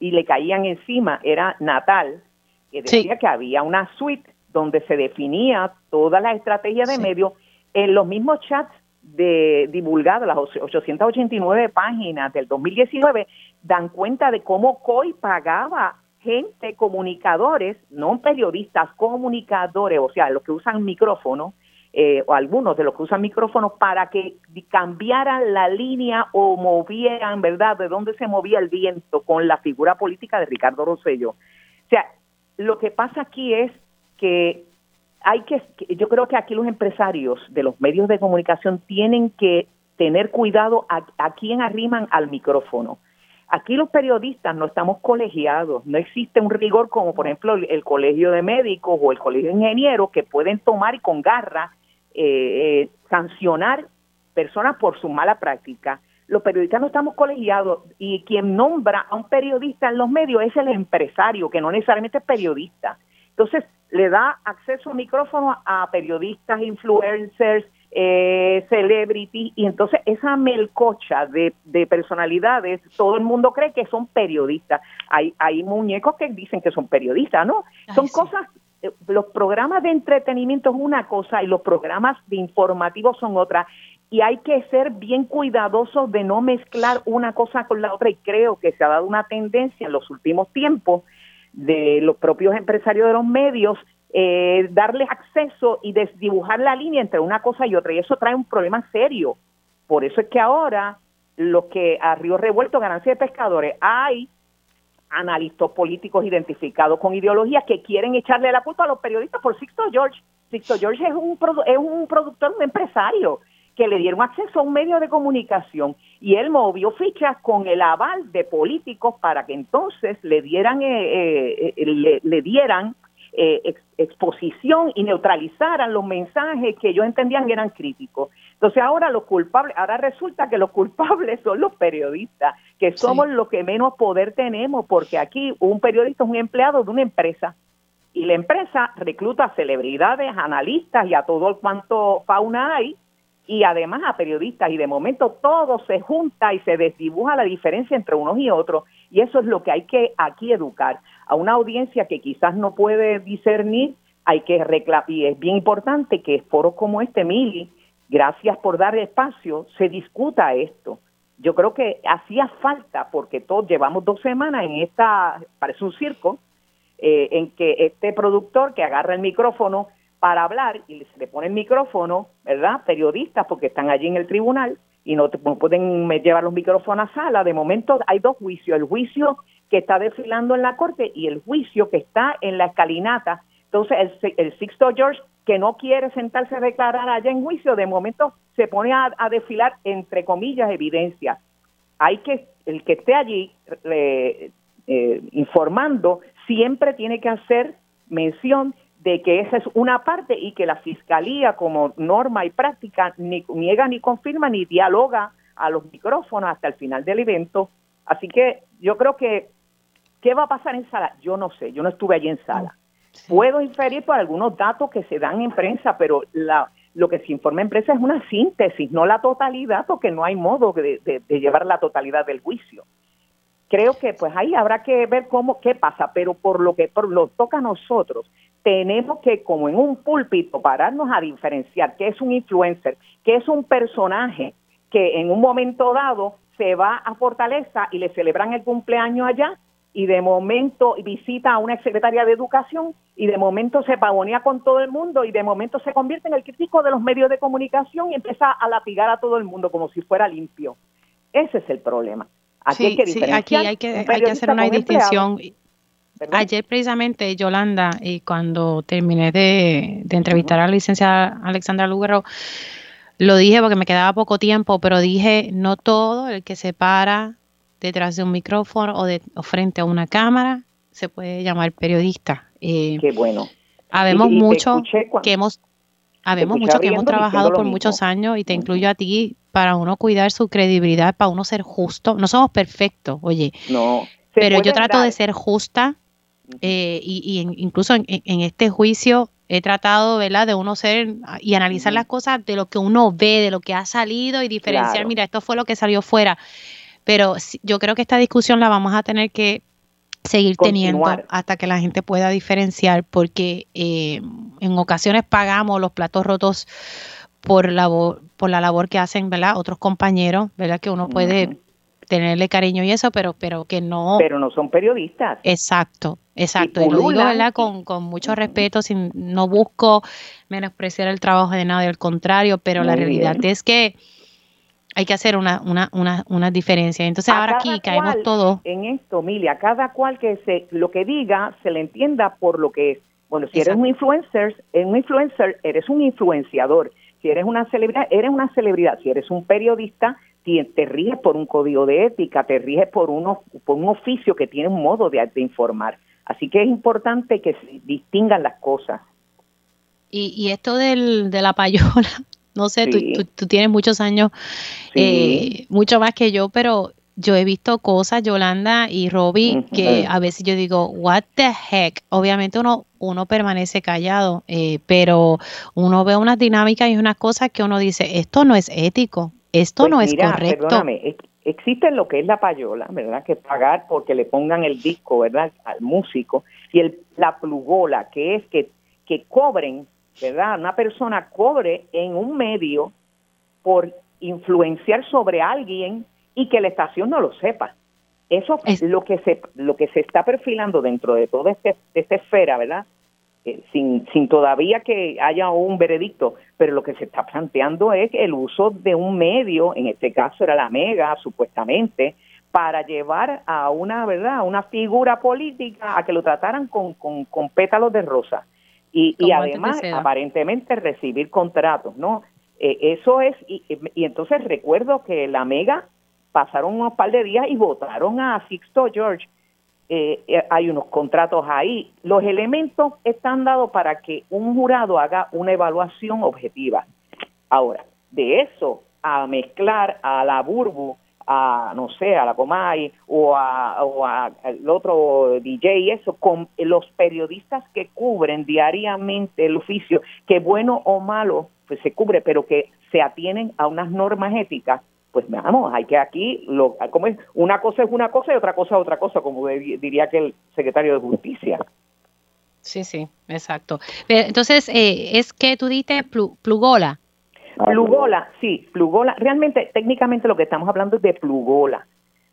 y le caían encima, era Natal, que decía que había una suite donde se definía toda la estrategia de medios en los mismos chats de divulgado, las 889 páginas del 2019, dan cuenta de cómo COI pagaba gente, comunicadores, no periodistas, comunicadores, o sea, los que usan micrófono, eh, o algunos de los que usan micrófonos, para que cambiaran la línea o movieran, ¿verdad?, de dónde se movía el viento con la figura política de Ricardo Rosello. O sea, lo que pasa aquí es que hay que, yo creo que aquí los empresarios de los medios de comunicación tienen que tener cuidado a, quién arriman al micrófono. Aquí los periodistas no estamos colegiados, no existe un rigor como por ejemplo el, colegio de médicos o el colegio de ingenieros que pueden tomar y con garra eh, eh, sancionar personas por su mala práctica. Los periodistas no estamos colegiados y quien nombra a un periodista en los medios es el empresario, que no necesariamente es periodista. Entonces, le da acceso a micrófono a periodistas, influencers, eh, celebrities, y entonces esa melcocha de, personalidades, todo el mundo cree que son periodistas. Hay, hay muñecos que dicen que son periodistas, ¿no? son cosas, eh, los programas de entretenimiento es una cosa y los programas de informativos son otra. Y hay que ser bien cuidadosos de no mezclar una cosa con la otra y creo que se ha dado una tendencia en los últimos tiempos de los propios empresarios de los medios, eh, darle acceso y desdibujar la línea entre una cosa y otra. Y eso trae un problema serio. Por eso es que ahora, los que a Río Revuelto, ganancia de pescadores, hay analistas políticos identificados con ideologías que quieren echarle la culpa a los periodistas por Sixto George. Sixto George es un, es un productor, un empresario que le dieron acceso a un medio de comunicación y él movió fichas con el aval de políticos para que entonces le dieran eh, eh, eh, le, dieran exposición y neutralizaran los mensajes que ellos entendían que eran críticos. Entonces ahora los culpables, ahora resulta que los culpables son los periodistas, que somos los que menos poder tenemos, porque aquí un periodista es un empleado de una empresa y la empresa recluta celebridades, analistas y a todo el cuanto fauna hay y además a periodistas y de momento todo se junta y se desdibuja la diferencia entre unos y otros y eso es lo que hay que aquí educar a una audiencia que quizás no puede discernir. Hay que reclamar y es bien importante que foros como este Mili gracias por dar espacio se discuta esto. Yo creo que hacía falta porque todos llevamos dos semanas en esta parece un circo eh, en que este productor que agarra el micrófono para hablar y se le pone el micrófono, ¿verdad? Periodistas, porque están allí en el tribunal y no, te, pueden llevar los micrófonos a sala. De momento hay dos juicios, el juicio que está desfilando en la corte y el juicio que está en la escalinata. Entonces, el, el Sixto George, que no quiere sentarse a declarar allá en juicio, de momento se pone a, desfilar, entre comillas, evidencia. Hay que, el que esté allí eh, eh, informando, siempre tiene que hacer mención de que esa es una parte y que la fiscalía como norma y práctica ni niega ni confirma ni dialoga a los micrófonos hasta el final del evento. Así que yo creo que, ¿qué va a pasar en sala? Yo no sé, yo no estuve allí en sala. Puedo inferir por algunos datos que se dan en prensa, pero la, lo que se informa en prensa es una síntesis, no la totalidad, porque no hay modo de, de llevar la totalidad del juicio creo que pues ahí habrá que ver cómo qué pasa, pero por lo que por lo toca a nosotros, tenemos que, como en un púlpito, pararnos a diferenciar qué es un influencer, qué es un personaje que en un momento dado se va a Fortaleza y le celebran el cumpleaños allá y de momento visita a una secretaria de educación y de momento se pavonea con todo el mundo y de momento se convierte en el crítico de los medios de comunicación y empieza a latigar a todo el mundo como si fuera limpio. Ese es el problema. Aquí hay que aquí hay que, hay que hacer una distinción. Ayer precisamente, Yolanda, y cuando terminé de, entrevistar a la licenciada Alexandra Lugaro, lo dije porque me quedaba poco tiempo, pero dije, no todo el que se para detrás de un micrófono o, de, frente a una cámara se puede llamar periodista. Eh, Qué bueno. Habemos Y- y te mucho que hemos, habemos mucho que hemos trabajado por mismo. muchos años y te incluyo a ti para uno cuidar su credibilidad, para uno ser justo. No somos perfectos, oye, No. Pero yo trato de ser justa eh, y, y en- incluso en, este juicio he tratado, ¿verdad?, de uno ser y analizar las cosas de lo que uno ve, de lo que ha salido y diferenciar, Claro. mira, esto fue lo que salió fuera. Pero yo creo que esta discusión la vamos a tener que seguir teniendo hasta que la gente pueda diferenciar, porque eh, en ocasiones pagamos los platos rotos por labor, por la labor que hacen, ¿verdad? Otros compañeros, ¿verdad? Que uno puede. Tenerle cariño y eso, pero, pero que no. Pero no son periodistas. Exacto, exacto. Y, lo digo, ¿verdad? Con, con mucho respeto, sin, no busco menospreciar el trabajo de nadie, al contrario, pero la realidad bien. es que hay que hacer una, una, una, una diferencia. Entonces A ahora aquí caemos todos. En esto, Milia, cada cual que se lo que diga se le entienda por lo que es. Bueno, si eres un influencer, un influencer, eres un influenciador. Si eres una celebridad, eres una celebridad. Si eres un periodista, te riges por un código de ética, te riges por, uno, por un oficio que tiene un modo de, de informar. Así que es importante que se distingan las cosas. Y, y esto del, de la payola, no sé, tú- Sí. tú, tú tienes muchos años, Sí. eh, mucho más que yo, pero yo he visto cosas, Yolanda y Robbie, que a veces yo digo, what the heck. Obviamente uno, uno permanece callado, eh, pero uno ve unas dinámicas y unas cosas que uno dice, esto no es ético, esto Pues no es correcto. Perdóname, ex- existe lo que es la payola, ¿verdad? Que pagar porque le pongan el disco, ¿verdad? Al músico. Y el, la plugola, que es que, que cobren, ¿verdad? Una persona cobre en un medio por influenciar sobre alguien y que la estación no lo sepa. Eso es lo que se lo que se está perfilando dentro de toda este, de esta esfera, ¿verdad? Eh, sin, sin todavía que haya un veredicto, pero lo que se está planteando es el uso de un medio, en este caso era la Mega, supuestamente, para llevar a una, ¿verdad?, a una figura política a que lo trataran con, con, con pétalos de rosa. Y, y además, aparentemente, recibir contratos, ¿no? Eh, eso es, y, y entonces recuerdo que la Mega pasaron unos par de días y votaron a Sixto George eh, eh, hay unos contratos ahí. Los elementos están dados para que un jurado haga una evaluación objetiva. Ahora, de eso a mezclar a la Burbu, a no sé, a la Comay o a, o a el otro DJ y eso, con los periodistas que cubren diariamente el oficio, que bueno o malo pues se cubre, pero que se atienen a unas normas éticas, pues vamos, hay que aquí, lo, como es, una cosa es una cosa y otra cosa es otra cosa, como de- diría que el secretario de Justicia. Sí, sí, exacto. Entonces, eh, es que tú diste plu- plugola. Plugola, sí, plugola. Realmente, técnicamente lo que estamos hablando es de plugola.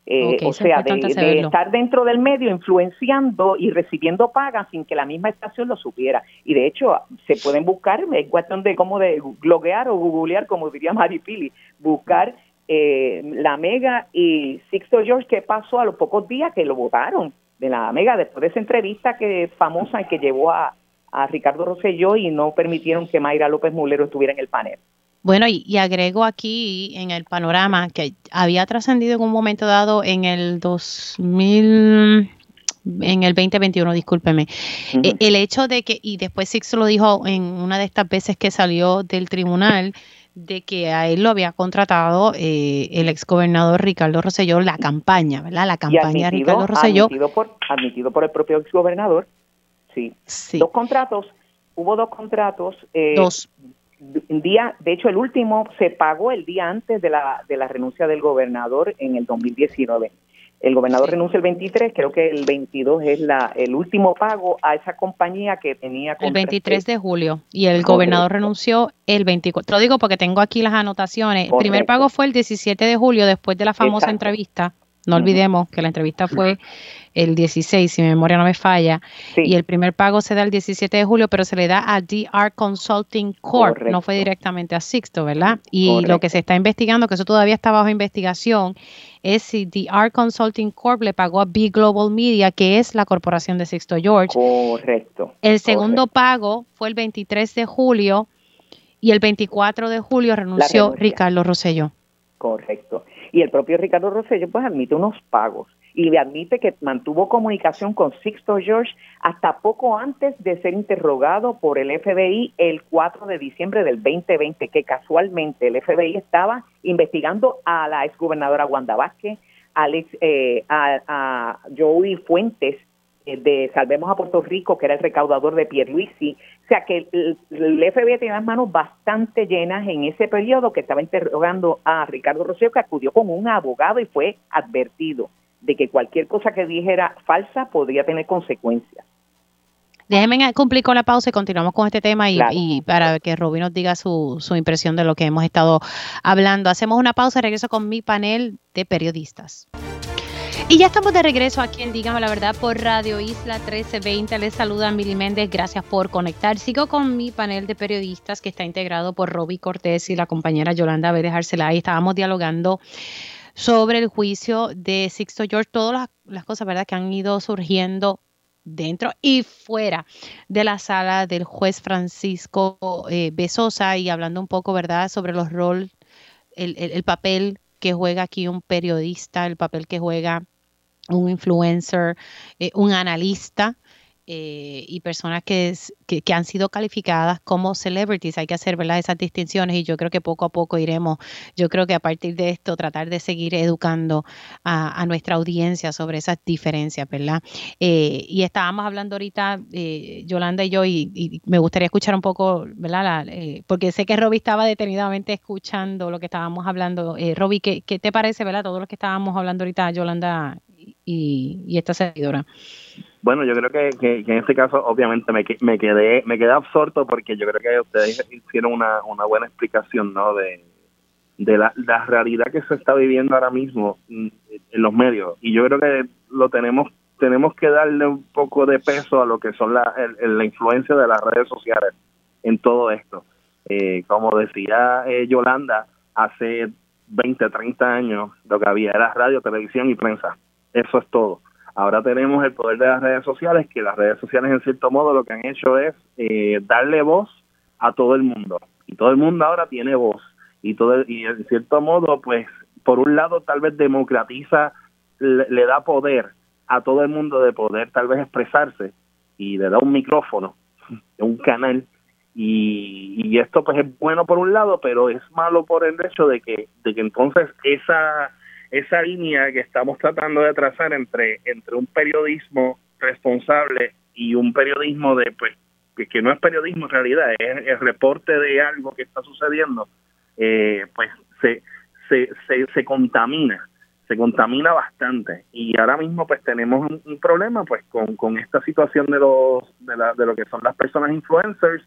Eh, o sea, de, estar dentro del medio influenciando y recibiendo pagas sin que la misma estación lo supiera. Y de hecho, se pueden buscar, es cuestión de cómo de bloguear o googlear, como diría Mari Pili, buscar eh, la Mega y Sixto George, ¿qué pasó a los pocos días que lo votaron de la Mega después de esa entrevista que famosa que llevó a, a Ricardo Rosselló y no permitieron que Mayra López Mulero estuviera en el panel? Bueno, y, y agrego aquí en el panorama que había trascendido en un momento dado en el 2000, en el 2021, discúlpeme, eh, el hecho de que, y después Sixto lo dijo en una de estas veces que salió del tribunal, de que a él lo había contratado eh, el exgobernador Ricardo Rosselló, la campaña, ¿verdad? La campaña de Ricardo Rosselló. admitido por admitido por el propio exgobernador sí. dos contratos hubo dos contratos eh, Dos. día de hecho el último se pagó el día antes de la de la renuncia del gobernador en el 2019 el gobernador renuncia el 23 creo que el 22 es la el último pago a esa compañía que tenía El contra- 23 de julio y el Correcto. gobernador renunció el 24. Lo digo porque tengo aquí las anotaciones. El primer Correcto. pago fue el 17 de julio después de la famosa Exacto. entrevista. No olvidemos que la entrevista fue el 16, si mi memoria no me falla. Y el primer pago se da el 17 de julio, pero se le da a DR Consulting Corp. No fue Correcto. directamente a Sixto, ¿verdad? Y lo que Correcto. se está investigando, que eso todavía está bajo investigación, es si DR Consulting Corp le pagó a B Global Media, que es la corporación de Sixto George. correcto El segundo pago fue el 23 de julio y el 24 de julio renunció. Ricardo Rosselló. Correcto. Y el propio Ricardo Rosselló pues admite unos pagos. Y le admite que mantuvo comunicación con Sixto George hasta poco antes de ser interrogado por el FBI el 4 de diciembre del 2020, que casualmente el FBI estaba investigando a la exgobernadora Wanda Vázquez, Alex, eh, a, Joey Fuentes de Salvemos a Puerto Rico, que era el recaudador de Pierluisi. O sea que el, el FBI tenía las manos bastante llenas en ese periodo que estaba interrogando a Ricardo Rocío, que acudió con un abogado y fue advertido de que cualquier cosa que dijera falsa podría tener consecuencias. Déjenme cumplir con la pausa y continuamos con este tema y, para que Rubí nos diga su, su, impresión de lo que hemos estado hablando. Hacemos una pausa, regreso con mi panel de periodistas. Y ya estamos de regreso aquí en Dígame la Verdad por Radio Isla 1320. Les saluda Mili Méndez, gracias por conectar. Sigo con mi panel de periodistas que está integrado por Roby Cortés y la compañera Yolanda Vélez Arcelay. Estábamos dialogando sobre el juicio de Sixto George, todas las, cosas ¿verdad? que han ido surgiendo dentro y fuera de la sala del juez Francisco eh, Besosa y hablando un poco, ¿verdad?, sobre los roles, el, el, papel que juega aquí un periodista, el papel que juega un influencer, eh, un analista eh, y personas que, que, han sido calificadas como celebrities. Hay que hacer ¿verdad? esas distinciones y yo creo que poco a poco iremos, yo creo que a partir de esto tratar de seguir educando a, nuestra audiencia sobre esas diferencias, ¿verdad? Eh, y estábamos hablando ahorita, eh, Yolanda y yo, y, me gustaría escuchar un poco, ¿verdad? porque sé que Roby estaba detenidamente escuchando lo que estábamos hablando. Eh, Roby, ¿qué, ¿qué, te parece, ¿verdad? Todo lo que estábamos hablando ahorita, Yolanda y, y esta seguidora. Bueno, yo creo que, en este caso obviamente me, me quedé me quedé absorto porque yo creo que ustedes hicieron una, una buena explicación, ¿no? De, la, la realidad que se está viviendo ahora mismo mm, en los medios y yo creo que lo tenemos tenemos que darle un poco de peso a lo que son la, la influencia de las redes sociales en todo esto. Eh, como decía eh, Yolanda, hace 20, 30 años lo que había era radio, televisión y prensa. Eso es todo. Ahora tenemos el poder de las redes sociales, que las redes sociales en cierto modo lo que han hecho es eh, darle voz a todo el mundo. Y todo el mundo ahora tiene voz. Y, todo, y en cierto modo, pues, por un lado tal vez democratiza, le, da poder a todo el mundo de poder tal vez expresarse y le da un micrófono, un canal. Y, y esto pues es bueno por un lado, pero es malo por el hecho de que, de que entonces esa esa línea que estamos tratando de trazar entre, entre un periodismo responsable y un periodismo de pues que, no es periodismo en realidad, es el reporte de algo que está sucediendo, eh, pues se, se, se, contamina, se contamina bastante. Y ahora mismo pues tenemos un, problema pues con, con esta situación de los de, la, de lo que son las personas influencers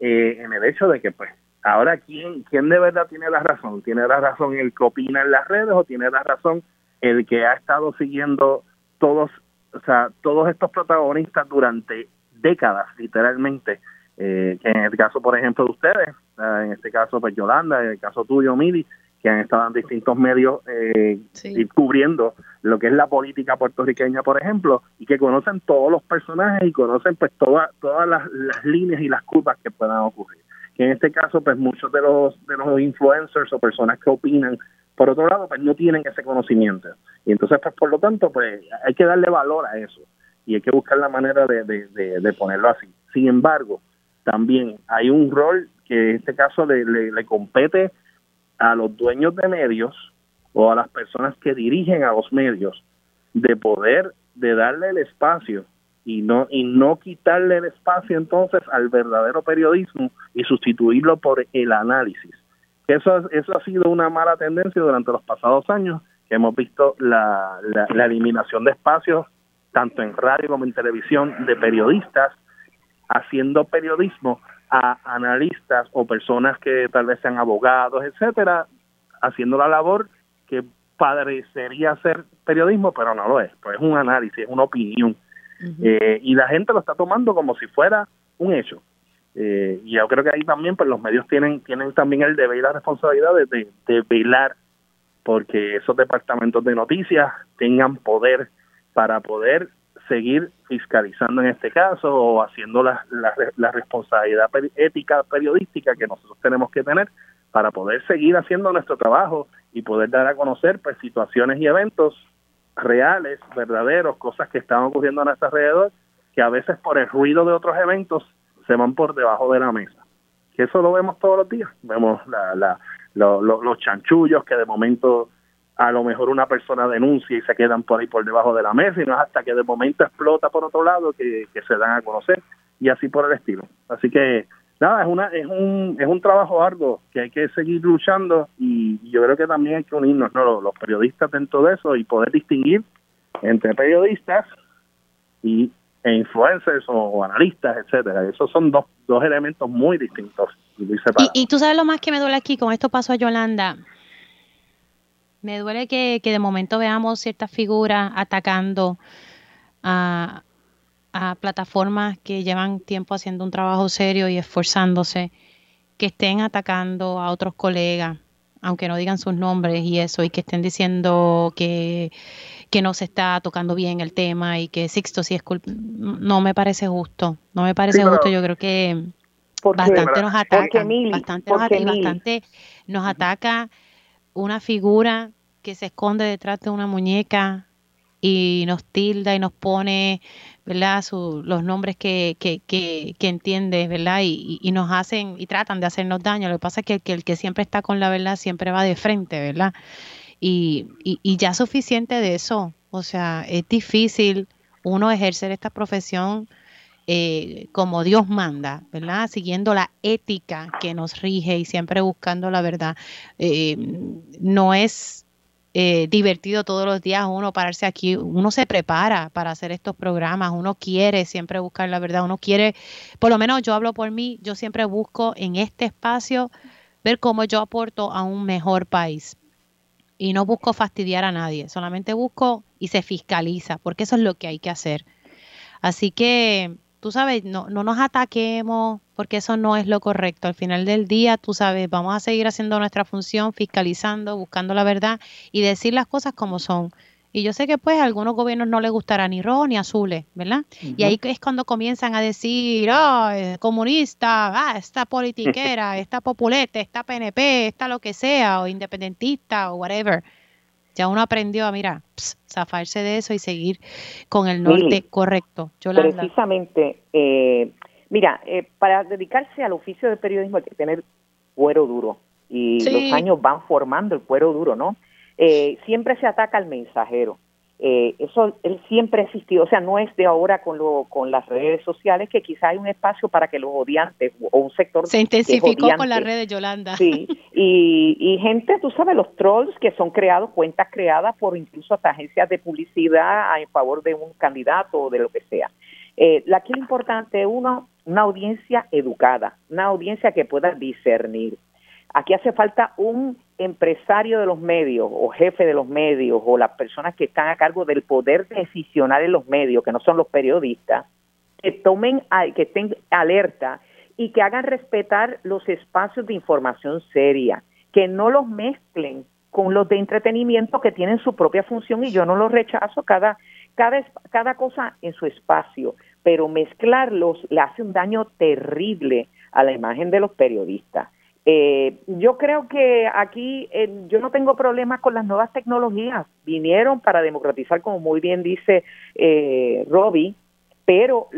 eh, en el hecho de que pues Ahora, ¿quién, ¿quién de verdad tiene la razón? ¿Tiene la razón el que opina en las redes o tiene la razón el que ha estado siguiendo todos, o sea, todos estos protagonistas durante décadas, literalmente? Eh, que en el caso, por ejemplo, de ustedes, en este caso, pues Yolanda, en el caso tuyo, Mili, que han estado en distintos medios eh, cubriendo lo que es la política puertorriqueña, por ejemplo, y que conocen todos los personajes y conocen pues todas todas las, las líneas y las curvas que puedan ocurrir en este caso pues muchos de los de los influencers o personas que opinan por otro lado pues no tienen ese conocimiento. Y entonces pues por lo tanto pues hay que darle valor a eso y hay que buscar la manera de, de, ponerlo así. Sin embargo también hay un rol que en este caso le, le compete a los dueños de medios o a las personas que dirigen a los medios de poder de darle el espacio y no y no quitarle el espacio entonces al verdadero periodismo y sustituirlo por el análisis. Eso, eso ha sido una mala tendencia durante los pasados años, que hemos visto la, la, eliminación de espacios, tanto en radio como en televisión, de periodistas haciendo periodismo a analistas o personas que tal vez sean abogados, etcétera, haciendo la labor que parecería ser periodismo, pero no lo es, pues es un análisis, es una opinión eh, y la gente lo está tomando como si fuera un hecho. Eh, y yo creo que ahí también pues los medios tienen tienen también el deber y la responsabilidad de, de, velar porque esos departamentos de noticias tengan poder para poder seguir fiscalizando en este caso o haciendo la, la, la responsabilidad ética periodística que nosotros tenemos que tener para poder seguir haciendo nuestro trabajo y poder dar a conocer pues, situaciones y eventos reales, verdaderos, cosas que están ocurriendo a nuestro alrededor, que a veces por el ruido de otros eventos se van por debajo de la mesa. Que eso lo vemos todos los días. Vemos la, la, los chanchullos que de momento a lo mejor una persona denuncia y se quedan por ahí por debajo de la mesa y no es hasta que de momento explota por otro lado que, se dan a conocer y así por el estilo. Así que nada, es una es un es un trabajo arduo que hay que seguir luchando y, yo creo que también hay que unirnos ¿no? los, periodistas dentro de eso y poder distinguir entre periodistas y e influencers o, analistas, etcétera. Esos son dos, dos elementos muy distintos. Y, y, tú sabes lo más que me duele aquí, con esto pasó a Yolanda, me duele que, de momento veamos ciertas figuras atacando a, plataformas que llevan tiempo haciendo un trabajo serio y esforzándose, que estén atacando a otros colegas, aunque no digan sus nombres y eso, y que estén diciendo que, no se está tocando bien el tema y que Sixto sí es culpa. No me parece justo, no me parece justo. Yo creo que bastante nos ataca, bastante, nos, ataca, bastante nos ataca una figura que se esconde detrás de una muñeca y nos tilda y nos pone, ¿verdad? los nombres que, que, entiende, ¿verdad? Y, nos hacen y tratan de hacernos daño. Lo que pasa es que, que el que siempre está con la verdad siempre va de frente, ¿verdad? Y, y, y ya suficiente de eso. O sea, es difícil uno ejercer esta profesión eh, como Dios manda, ¿verdad? Siguiendo la ética que nos rige y siempre buscando la verdad. Eh, no es eh, divertido todos los días uno pararse aquí, uno se prepara para hacer estos programas, uno quiere siempre buscar la verdad, uno quiere, por lo menos yo hablo por mí, yo siempre busco en este espacio ver cómo yo aporto a un mejor país. Y no busco fastidiar a nadie, solamente busco y se fiscaliza, porque eso es lo que hay que hacer. Así que tú sabes, no, no nos ataquemos porque eso no es lo correcto. Al final del día, tú sabes, vamos a seguir haciendo nuestra función, fiscalizando, buscando la verdad y decir las cosas como son. Y yo sé que pues a algunos gobiernos no les gustará ni rojo ni azules, ¿verdad? Y ahí es cuando comienzan a decir, oh, comunista, ah, esta politiquera, esta populete, esta PNP, esta lo que sea, o independentista, o whatever ya uno aprendió a, mira, zafarse de eso y seguir con el norte correcto. Precisamente, eh, mira, eh, para dedicarse al oficio de periodismo hay que tener cuero duro y los años van formando el cuero duro, ¿no? Eh, siempre se ataca al mensajero. Eh, eso él siempre ha existido, o sea, no es de ahora con, lo, con las redes sociales que quizá hay un espacio para que los odiantes o un sector... Se intensificó con las redes, Yolanda. Sí, y, y gente, tú sabes, los trolls que son creados, cuentas creadas por incluso hasta agencias de publicidad en favor de un candidato o de lo que sea. Eh, aquí lo importante es una, una audiencia educada, una audiencia que pueda discernir. Aquí hace falta un empresario de los medios o jefe de los medios o las personas que están a cargo del poder decisional en los medios, que no son los periodistas, que tomen, que estén alerta y que hagan respetar los espacios de información seria, que no los mezclen con los de entretenimiento que tienen su propia función y yo no los rechazo cada cada cada cosa en su espacio, pero mezclarlos le hace un daño terrible a la imagen de los periodistas. Eh, yo creo que aquí yo no tengo problemas con las nuevas tecnologías. Vinieron para democratizar, como muy bien dice eh, Robbie, pero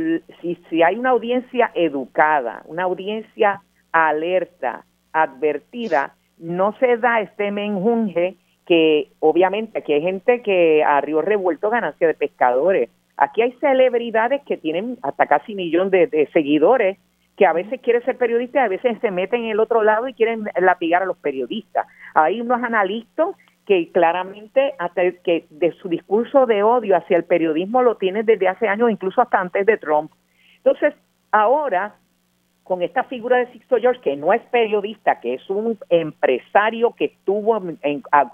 si, si hay una audiencia educada, una audiencia alerta, advertida, no se da este menjunje que obviamente aquí hay gente que a río revuelto ganancia de pescadores. Aquí hay celebridades que tienen hasta casi millón de, de seguidores que a veces quiere ser periodista y a veces se meten en el otro lado y quieren latigar a los periodistas. Hay unos analistas que claramente hasta que de su discurso de odio hacia el periodismo lo tienen desde hace años, incluso hasta antes de Trump. Entonces, ahora con esta figura de Sixto George, que no es periodista, que es un empresario que estuvo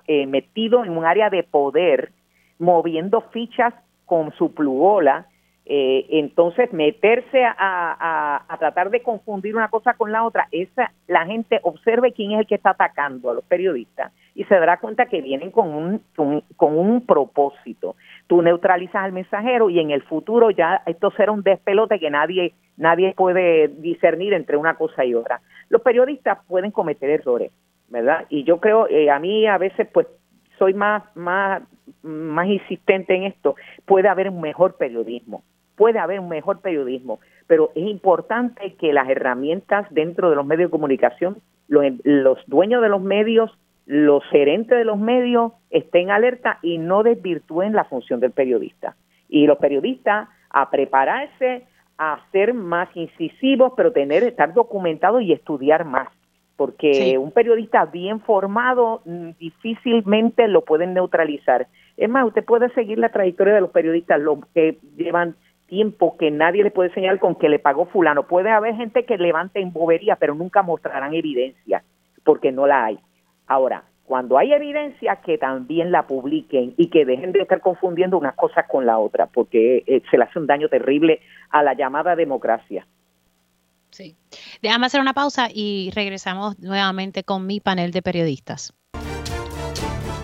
eh, metido en un área de poder, moviendo fichas con su plugola, eh, entonces, meterse a, tratar de confundir una cosa con la otra, esa, la gente observe quién es el que está atacando a los periodistas y se dará cuenta que vienen con un, con, un propósito. Tú neutralizas al mensajero y en el futuro ya esto será un despelote que nadie, nadie puede discernir entre una cosa y otra. Los periodistas pueden cometer errores, ¿verdad? Y yo creo, eh, a mí a veces pues soy más, más, más insistente en esto, puede haber un mejor periodismo, puede haber un mejor periodismo, pero es importante que las herramientas dentro de los medios de comunicación, los, los dueños de los medios, los gerentes de los medios estén alerta y no desvirtúen la función del periodista. Y los periodistas a prepararse, a ser más incisivos, pero tener, estar documentados y estudiar más porque un periodista bien formado mm, difícilmente lo pueden neutralizar. Es más, usted puede seguir la trayectoria de los periodistas, los que llevan tiempo que nadie le puede señalar con que le pagó fulano. Puede haber gente que levante en bobería, pero nunca mostrarán evidencia, porque no la hay. Ahora, cuando hay evidencia, que también la publiquen y que dejen de estar confundiendo unas cosas con la otra, porque eh, se le hace un daño terrible a la llamada democracia. Sí. Déjame hacer una pausa y regresamos nuevamente con mi panel de periodistas.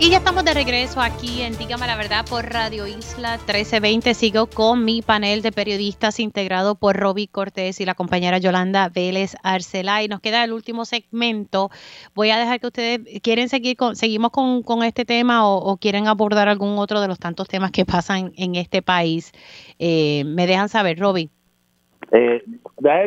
Y ya estamos de regreso aquí en Dígame la Verdad por Radio Isla 1320. Sigo con mi panel de periodistas integrado por Roby Cortés y la compañera Yolanda Vélez Arcelá. Y nos queda el último segmento. Voy a dejar que ustedes quieren seguir con, seguimos con, este tema o, quieren abordar algún otro de los tantos temas que pasan en este país. Eh, me dejan saber, Roby. Eh,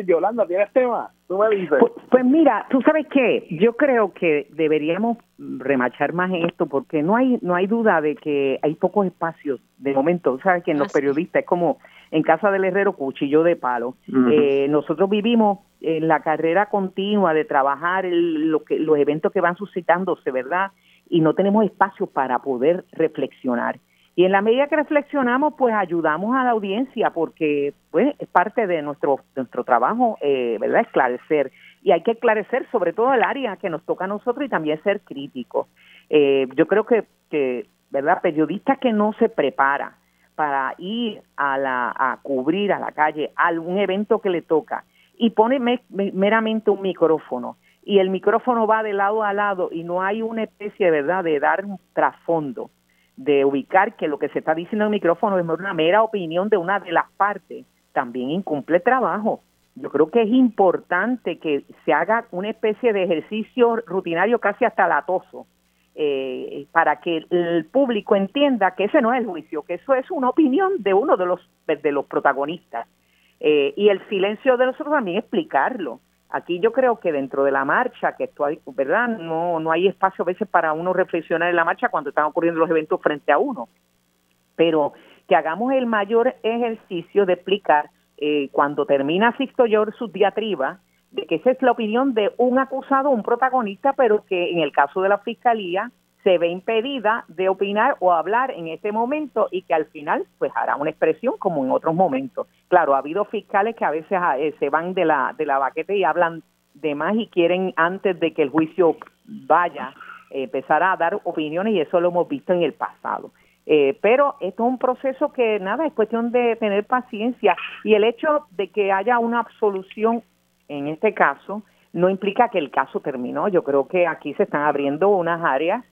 Yolanda, ¿tienes tema? Tú me dices. Pues, pues, mira, tú sabes qué, yo creo que deberíamos remachar más en esto porque no hay no hay duda de que hay pocos espacios de momento. Sabes que en los periodistas es como en casa del herrero cuchillo de palo. eh, nosotros vivimos en la carrera continua de trabajar lo que, los eventos que van suscitándose, ¿verdad? Y no tenemos espacio para poder reflexionar. Y en la medida que reflexionamos, pues ayudamos a la audiencia porque pues, es parte de nuestro, nuestro trabajo, eh, ¿verdad? Esclarecer. Y hay que esclarecer sobre todo el área que nos toca a nosotros y también ser críticos. Eh, yo creo que, ¿verdad? Periodista que no se prepara para ir a, la, a cubrir a la calle algún evento que le toca y pone meramente un micrófono y el micrófono va de lado a lado y no hay una especie, ¿verdad?, de dar un trasfondo de ubicar que lo que se está diciendo en el micrófono es una mera opinión de una de las partes, también incumple trabajo. Yo creo que es importante que se haga una especie de ejercicio rutinario casi hasta latoso, eh, para que el público entienda que ese no es el juicio, que eso es una opinión de uno de los, de los protagonistas. Eh, y el silencio de nosotros también explicarlo. Aquí yo creo que dentro de la marcha, que esto hay, ¿verdad? No, no hay espacio a veces para uno reflexionar en la marcha cuando están ocurriendo los eventos frente a uno. Pero que hagamos el mayor ejercicio de explicar eh, cuando termina Sixto George su diatriba, de que esa es la opinión de un acusado, un protagonista, pero que en el caso de la fiscalía se ve impedida de opinar o hablar en este momento y que al final pues hará una expresión como en otros momentos. Claro, ha habido fiscales que a veces ah, eh, se van de la de la baqueta y hablan de más y quieren antes de que el juicio vaya empezar a dar opiniones y eso lo hemos visto en el pasado. Eh, pero esto es un proceso que nada, es cuestión de tener paciencia y el hecho de que haya una absolución en este caso no implica que el caso terminó. Yo creo que aquí se están abriendo unas áreas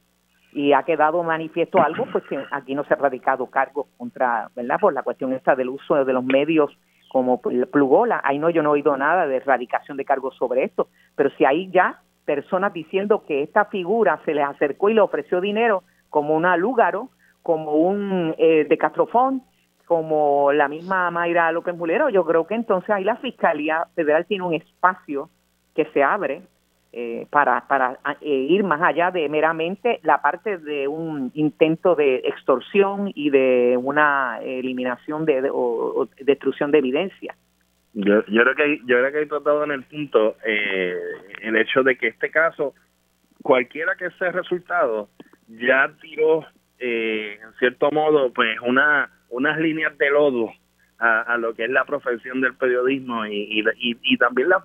y ha quedado manifiesto algo, pues que aquí no se ha radicado cargos contra, ¿verdad? Por la cuestión esta del uso de los medios como plugola. Ahí no, yo no he oído nada de erradicación de cargos sobre esto, pero si hay ya personas diciendo que esta figura se les acercó y le ofreció dinero como una Lúgaro, como un eh, de Castrofón, como la misma Mayra López Mulero, yo creo que entonces ahí la Fiscalía Federal tiene un espacio que se abre eh, para, para eh, ir más allá de meramente la parte de un intento de extorsión y de una eliminación de, o, destrucción de evidencia. Yo, yo creo que yo creo que he tratado en el punto eh, el hecho de que este caso cualquiera que sea el resultado ya tiró en cierto modo pues una unas líneas de lodo a, lo que es la profesión del periodismo y, y, y también la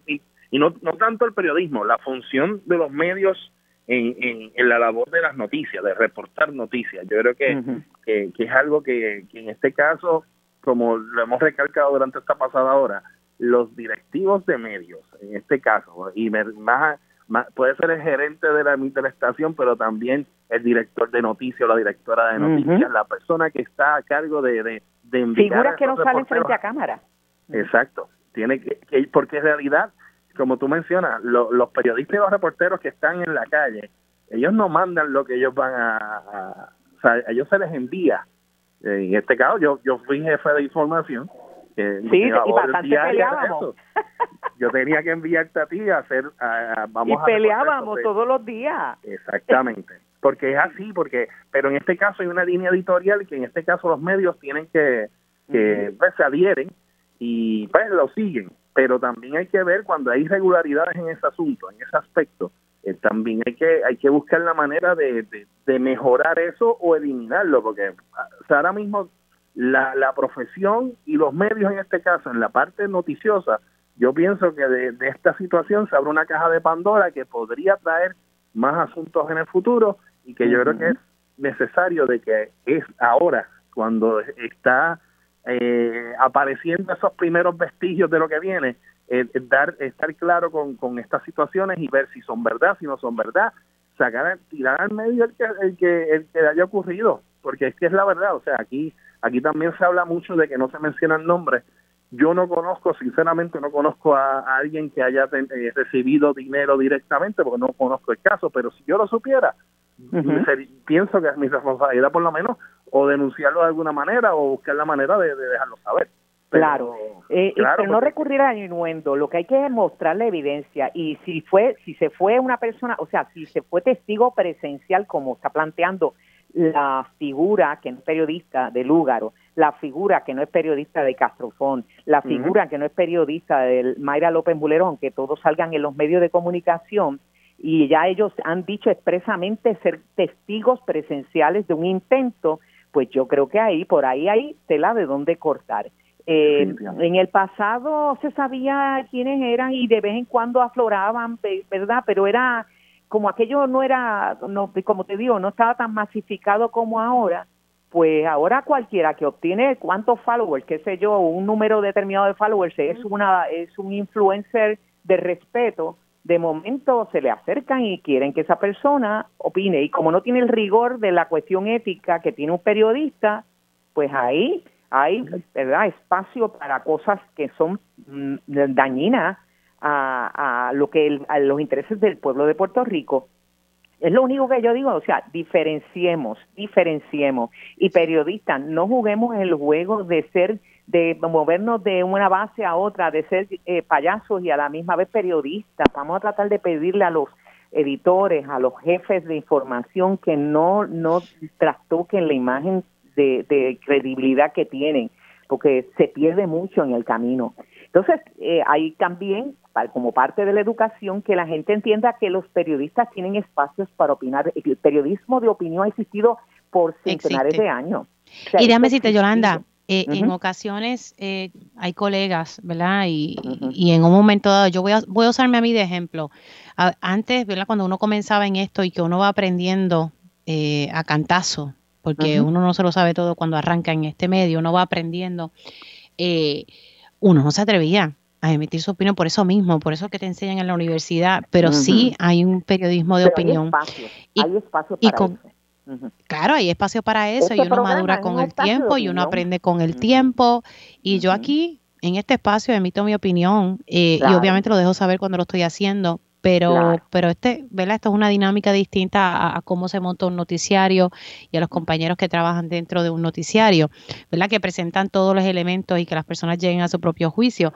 no, no tanto el periodismo, la función de los medios en, en, la labor de las noticias, de reportar noticias. Yo creo que, que, es algo que, en este caso, como lo hemos recalcado durante esta pasada hora, los directivos de medios, en este caso, y más, puede ser el gerente de la, de estación, pero también el director de noticias o la directora de noticias, la persona que está a cargo de, de, Figuras que no salen frente a cámara. Exacto. Tiene que, que, porque en realidad como tú mencionas, los periodistas y los reporteros que están en la calle, ellos no mandan lo que ellos van a, o sea, a ellos se les envía. En este caso, yo yo fui jefe de información. Sí, y bastante peleábamos. Yo tenía que enviarte a ti a hacer, vamos y peleábamos todos los días. Exactamente porque es así, porque pero en este caso hay una línea editorial que en este caso los medios tienen que, que pues, se adhieren y pues lo siguen, pero también hay que ver cuando hay irregularidades en ese asunto, en ese aspecto, eh, también hay que hay que buscar la manera de, de, mejorar eso o eliminarlo, porque ahora mismo la, la profesión y los medios en este caso, en la parte noticiosa, yo pienso que de, de esta situación se abre una caja de Pandora que podría traer más asuntos en el futuro y que yo creo que es necesario de que es ahora cuando está eh, apareciendo esos primeros vestigios de lo que viene, eh, dar estar claro con, con estas situaciones y ver si son verdad, si no son verdad, sacar, tirar al medio el que, el que, el que haya ocurrido, porque es que es la verdad, o sea, aquí, aquí también se habla mucho de que no se mencionan nombres, yo no conozco, sinceramente no conozco a, alguien que haya eh, recibido dinero directamente, porque no conozco el caso, pero si yo lo supiera, pienso que es mi responsabilidad por lo menos o denunciarlo de alguna manera o buscar la manera de, dejarlo saber. claro, eh, pero no recurrir al innuendo, lo que hay que es mostrar la evidencia. Y si fue, si se fue una persona, o sea, si se fue testigo presencial como está planteando la figura que no es periodista de Lúgaro, la figura que no es periodista de Castrofón, la figura que no es periodista de Mayra López Bulerón, que todos salgan en los medios de comunicación, y ya ellos han dicho expresamente ser testigos presenciales de un intento, pues yo creo que ahí, por ahí hay tela de dónde cortar. Eh, en el pasado se sabía quiénes eran y de vez en cuando afloraban, ¿verdad? Pero era como aquello no era, no, como te digo, no estaba tan masificado como ahora, pues ahora cualquiera que obtiene cuántos followers, qué sé yo, un número determinado de followers es una es un influencer de respeto de momento se le acercan y quieren que esa persona opine. Y como no tiene el rigor de la cuestión ética que tiene un periodista, pues ahí hay ¿verdad? espacio para cosas que son mm, dañinas a, a lo que a los intereses del pueblo de Puerto Rico. Es lo único que yo digo, o sea, diferenciemos, diferenciemos. Y periodistas, no juguemos el juego de ser de movernos de una base a otra, de ser eh, payasos y a la misma vez periodistas. Vamos a tratar de pedirle a los editores, a los jefes de información que no, no trastoquen la imagen de, credibilidad que tienen, porque se pierde mucho en el camino. Entonces, eh, hay también, como parte de la educación, que la gente entienda que los periodistas tienen espacios para opinar. El periodismo de opinión ha existido por centenares de años. y déjame decirte, Yolanda, eh, en ocasiones eh, hay colegas, ¿verdad? Y, en un momento dado, yo voy a, voy a usarme a mí de ejemplo. antes, ¿verdad? Cuando uno comenzaba en esto y que uno va aprendiendo eh, a cantazo, porque uno no se lo sabe todo cuando arranca en este medio, uno va aprendiendo, uno no se atrevía a emitir su opinión por eso mismo, por eso que te enseñan en la universidad, pero sí hay un periodismo de opinión. Hay espacio, hay espacio para Claro, hay espacio para eso y uno madura con el tiempo y uno aprende con el tiempo. Y yo aquí, en este espacio, emito mi opinión eh, y obviamente lo dejo saber cuando lo estoy haciendo, pero, pero este, ¿verdad? Esto es una dinámica distinta a, cómo se monta un noticiario y a los compañeros que trabajan dentro de un noticiario, ¿verdad? Que presentan todos los elementos y que las personas lleguen a su propio juicio.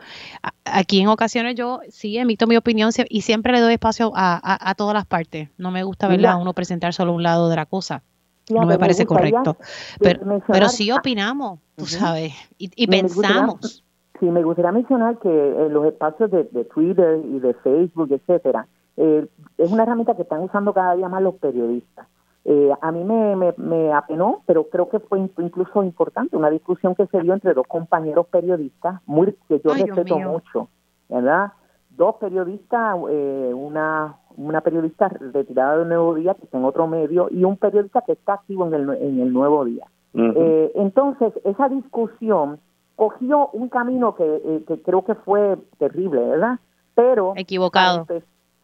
aquí en ocasiones yo sí emito mi opinión y siempre le doy espacio a, todas las partes. No me gusta, ¿verdad? Uno presentar solo un lado de la cosa. no me parece correcto. Pero, pero sí opinamos, tú sabes, y, pensamos. Sí, me gustaría mencionar que eh, los espacios de, Twitter y de Facebook, etcétera, eh, es una herramienta que están usando cada día más los periodistas. Eh, a mí me, me, apenó, pero creo que fue incluso importante, una discusión que se dio entre dos compañeros periodistas, muy que yo respeto mucho, ¿verdad? Dos periodistas, una, una periodista retirada del Nuevo Día, que está en otro medio, y un periodista que está activo en el, en el Nuevo Día. entonces, esa discusión cogió un camino que, eh, que creo que fue terrible, ¿verdad? Pero... Equivocado.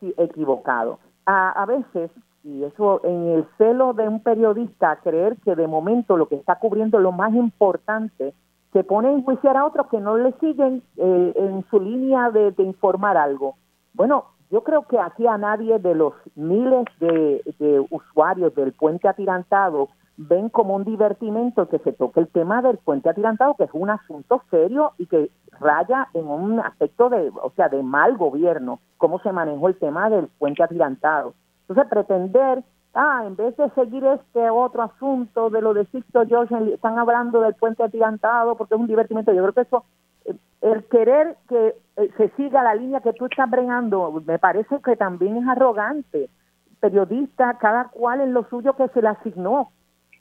sí, equivocado. A, a veces, y eso en el celo de un periodista, creer que de momento lo que está cubriendo lo más importante, se pone a enjuiciar a otros que no le siguen eh, en su línea de, informar algo. Bueno, yo creo que aquí a nadie de los miles de, de usuarios del puente atirantado ven como un divertimento que se toque el tema del puente atirantado, que es un asunto serio y que raya en un aspecto de, o sea, de mal gobierno, cómo se manejó el tema del puente atirantado. Entonces, pretender, ah, en vez de seguir este otro asunto de lo de Sixto George, están hablando del puente atirantado porque es un divertimento. Yo creo que eso, eh, el querer que eh, se siga la línea que tú estás bregando, me parece que también es arrogante. Periodista, cada cual en lo suyo que se le asignó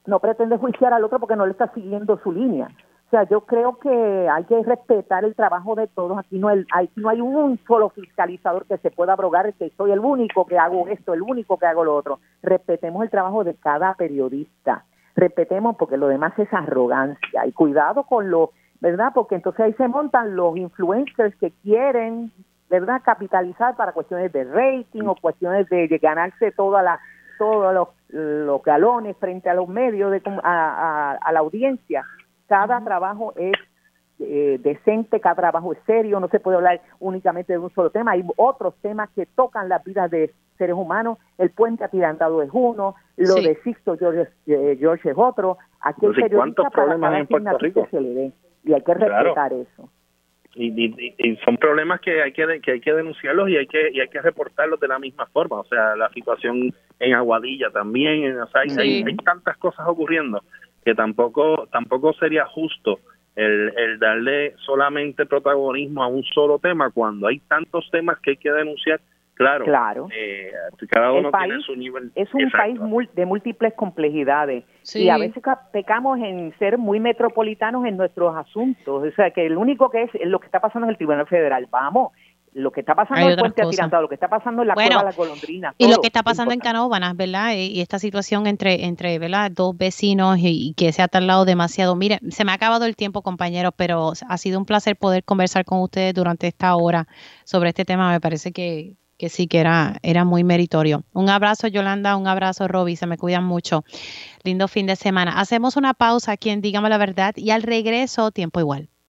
no pretende juiciar al otro porque no le está siguiendo su línea. O sea, yo creo que hay que respetar el trabajo de todos. Aquí no hay, no hay un solo fiscalizador que se pueda abrogar que soy el único que hago esto, el único que hago lo otro. Respetemos el trabajo de cada periodista. Respetemos porque lo demás es arrogancia. Y cuidado con lo, ¿verdad? Porque entonces ahí se montan los influencers que quieren, ¿verdad? Capitalizar para cuestiones de rating o cuestiones de, de ganarse toda la todos los, los galones frente a los medios, de, a, a, la audiencia. Cada trabajo es eh, decente, cada trabajo es serio, no se puede hablar únicamente de un solo tema, hay otros temas que tocan las vidas de seres humanos, el puente atirantado es uno, lo de Sixto George, eh, George es otro, aquí hay ¿Cuántos problemas en Puerto Rico? se le dé, y hay que respetar eso. Y, son problemas que hay que, que hay que denunciarlos y hay que y hay que reportarlos de la misma forma. O sea la situación en Aguadilla también o sea, hay, tantas cosas ocurriendo que tampoco tampoco sería justo el, el darle solamente protagonismo a un solo tema cuando hay tantos temas que hay que denunciar Claro, claro. Eh, cada uno tiene su nivel. Es un país de múltiples complejidades y a veces pecamos en ser muy metropolitanos en nuestros asuntos. O sea, que el único que es, lo que está pasando en el Tribunal Federal. Vamos, lo que está pasando en el puente atirantado, lo que está pasando en la cueva de la golondrina. Y lo que está pasando en Canóvanas, ¿verdad? Y, esta situación entre, entre ¿verdad? dos vecinos y, que se ha tardado demasiado. Mire, se me ha acabado el tiempo, compañeros, pero ha sido un placer poder conversar con ustedes durante esta hora sobre este tema. Me parece que, que sí que era, era muy meritorio. Un abrazo, Yolanda, un abrazo, Roby, se me cuidan mucho. Lindo fin de semana. Hacemos una pausa aquí en Dígame la Verdad y al regreso, tiempo igual.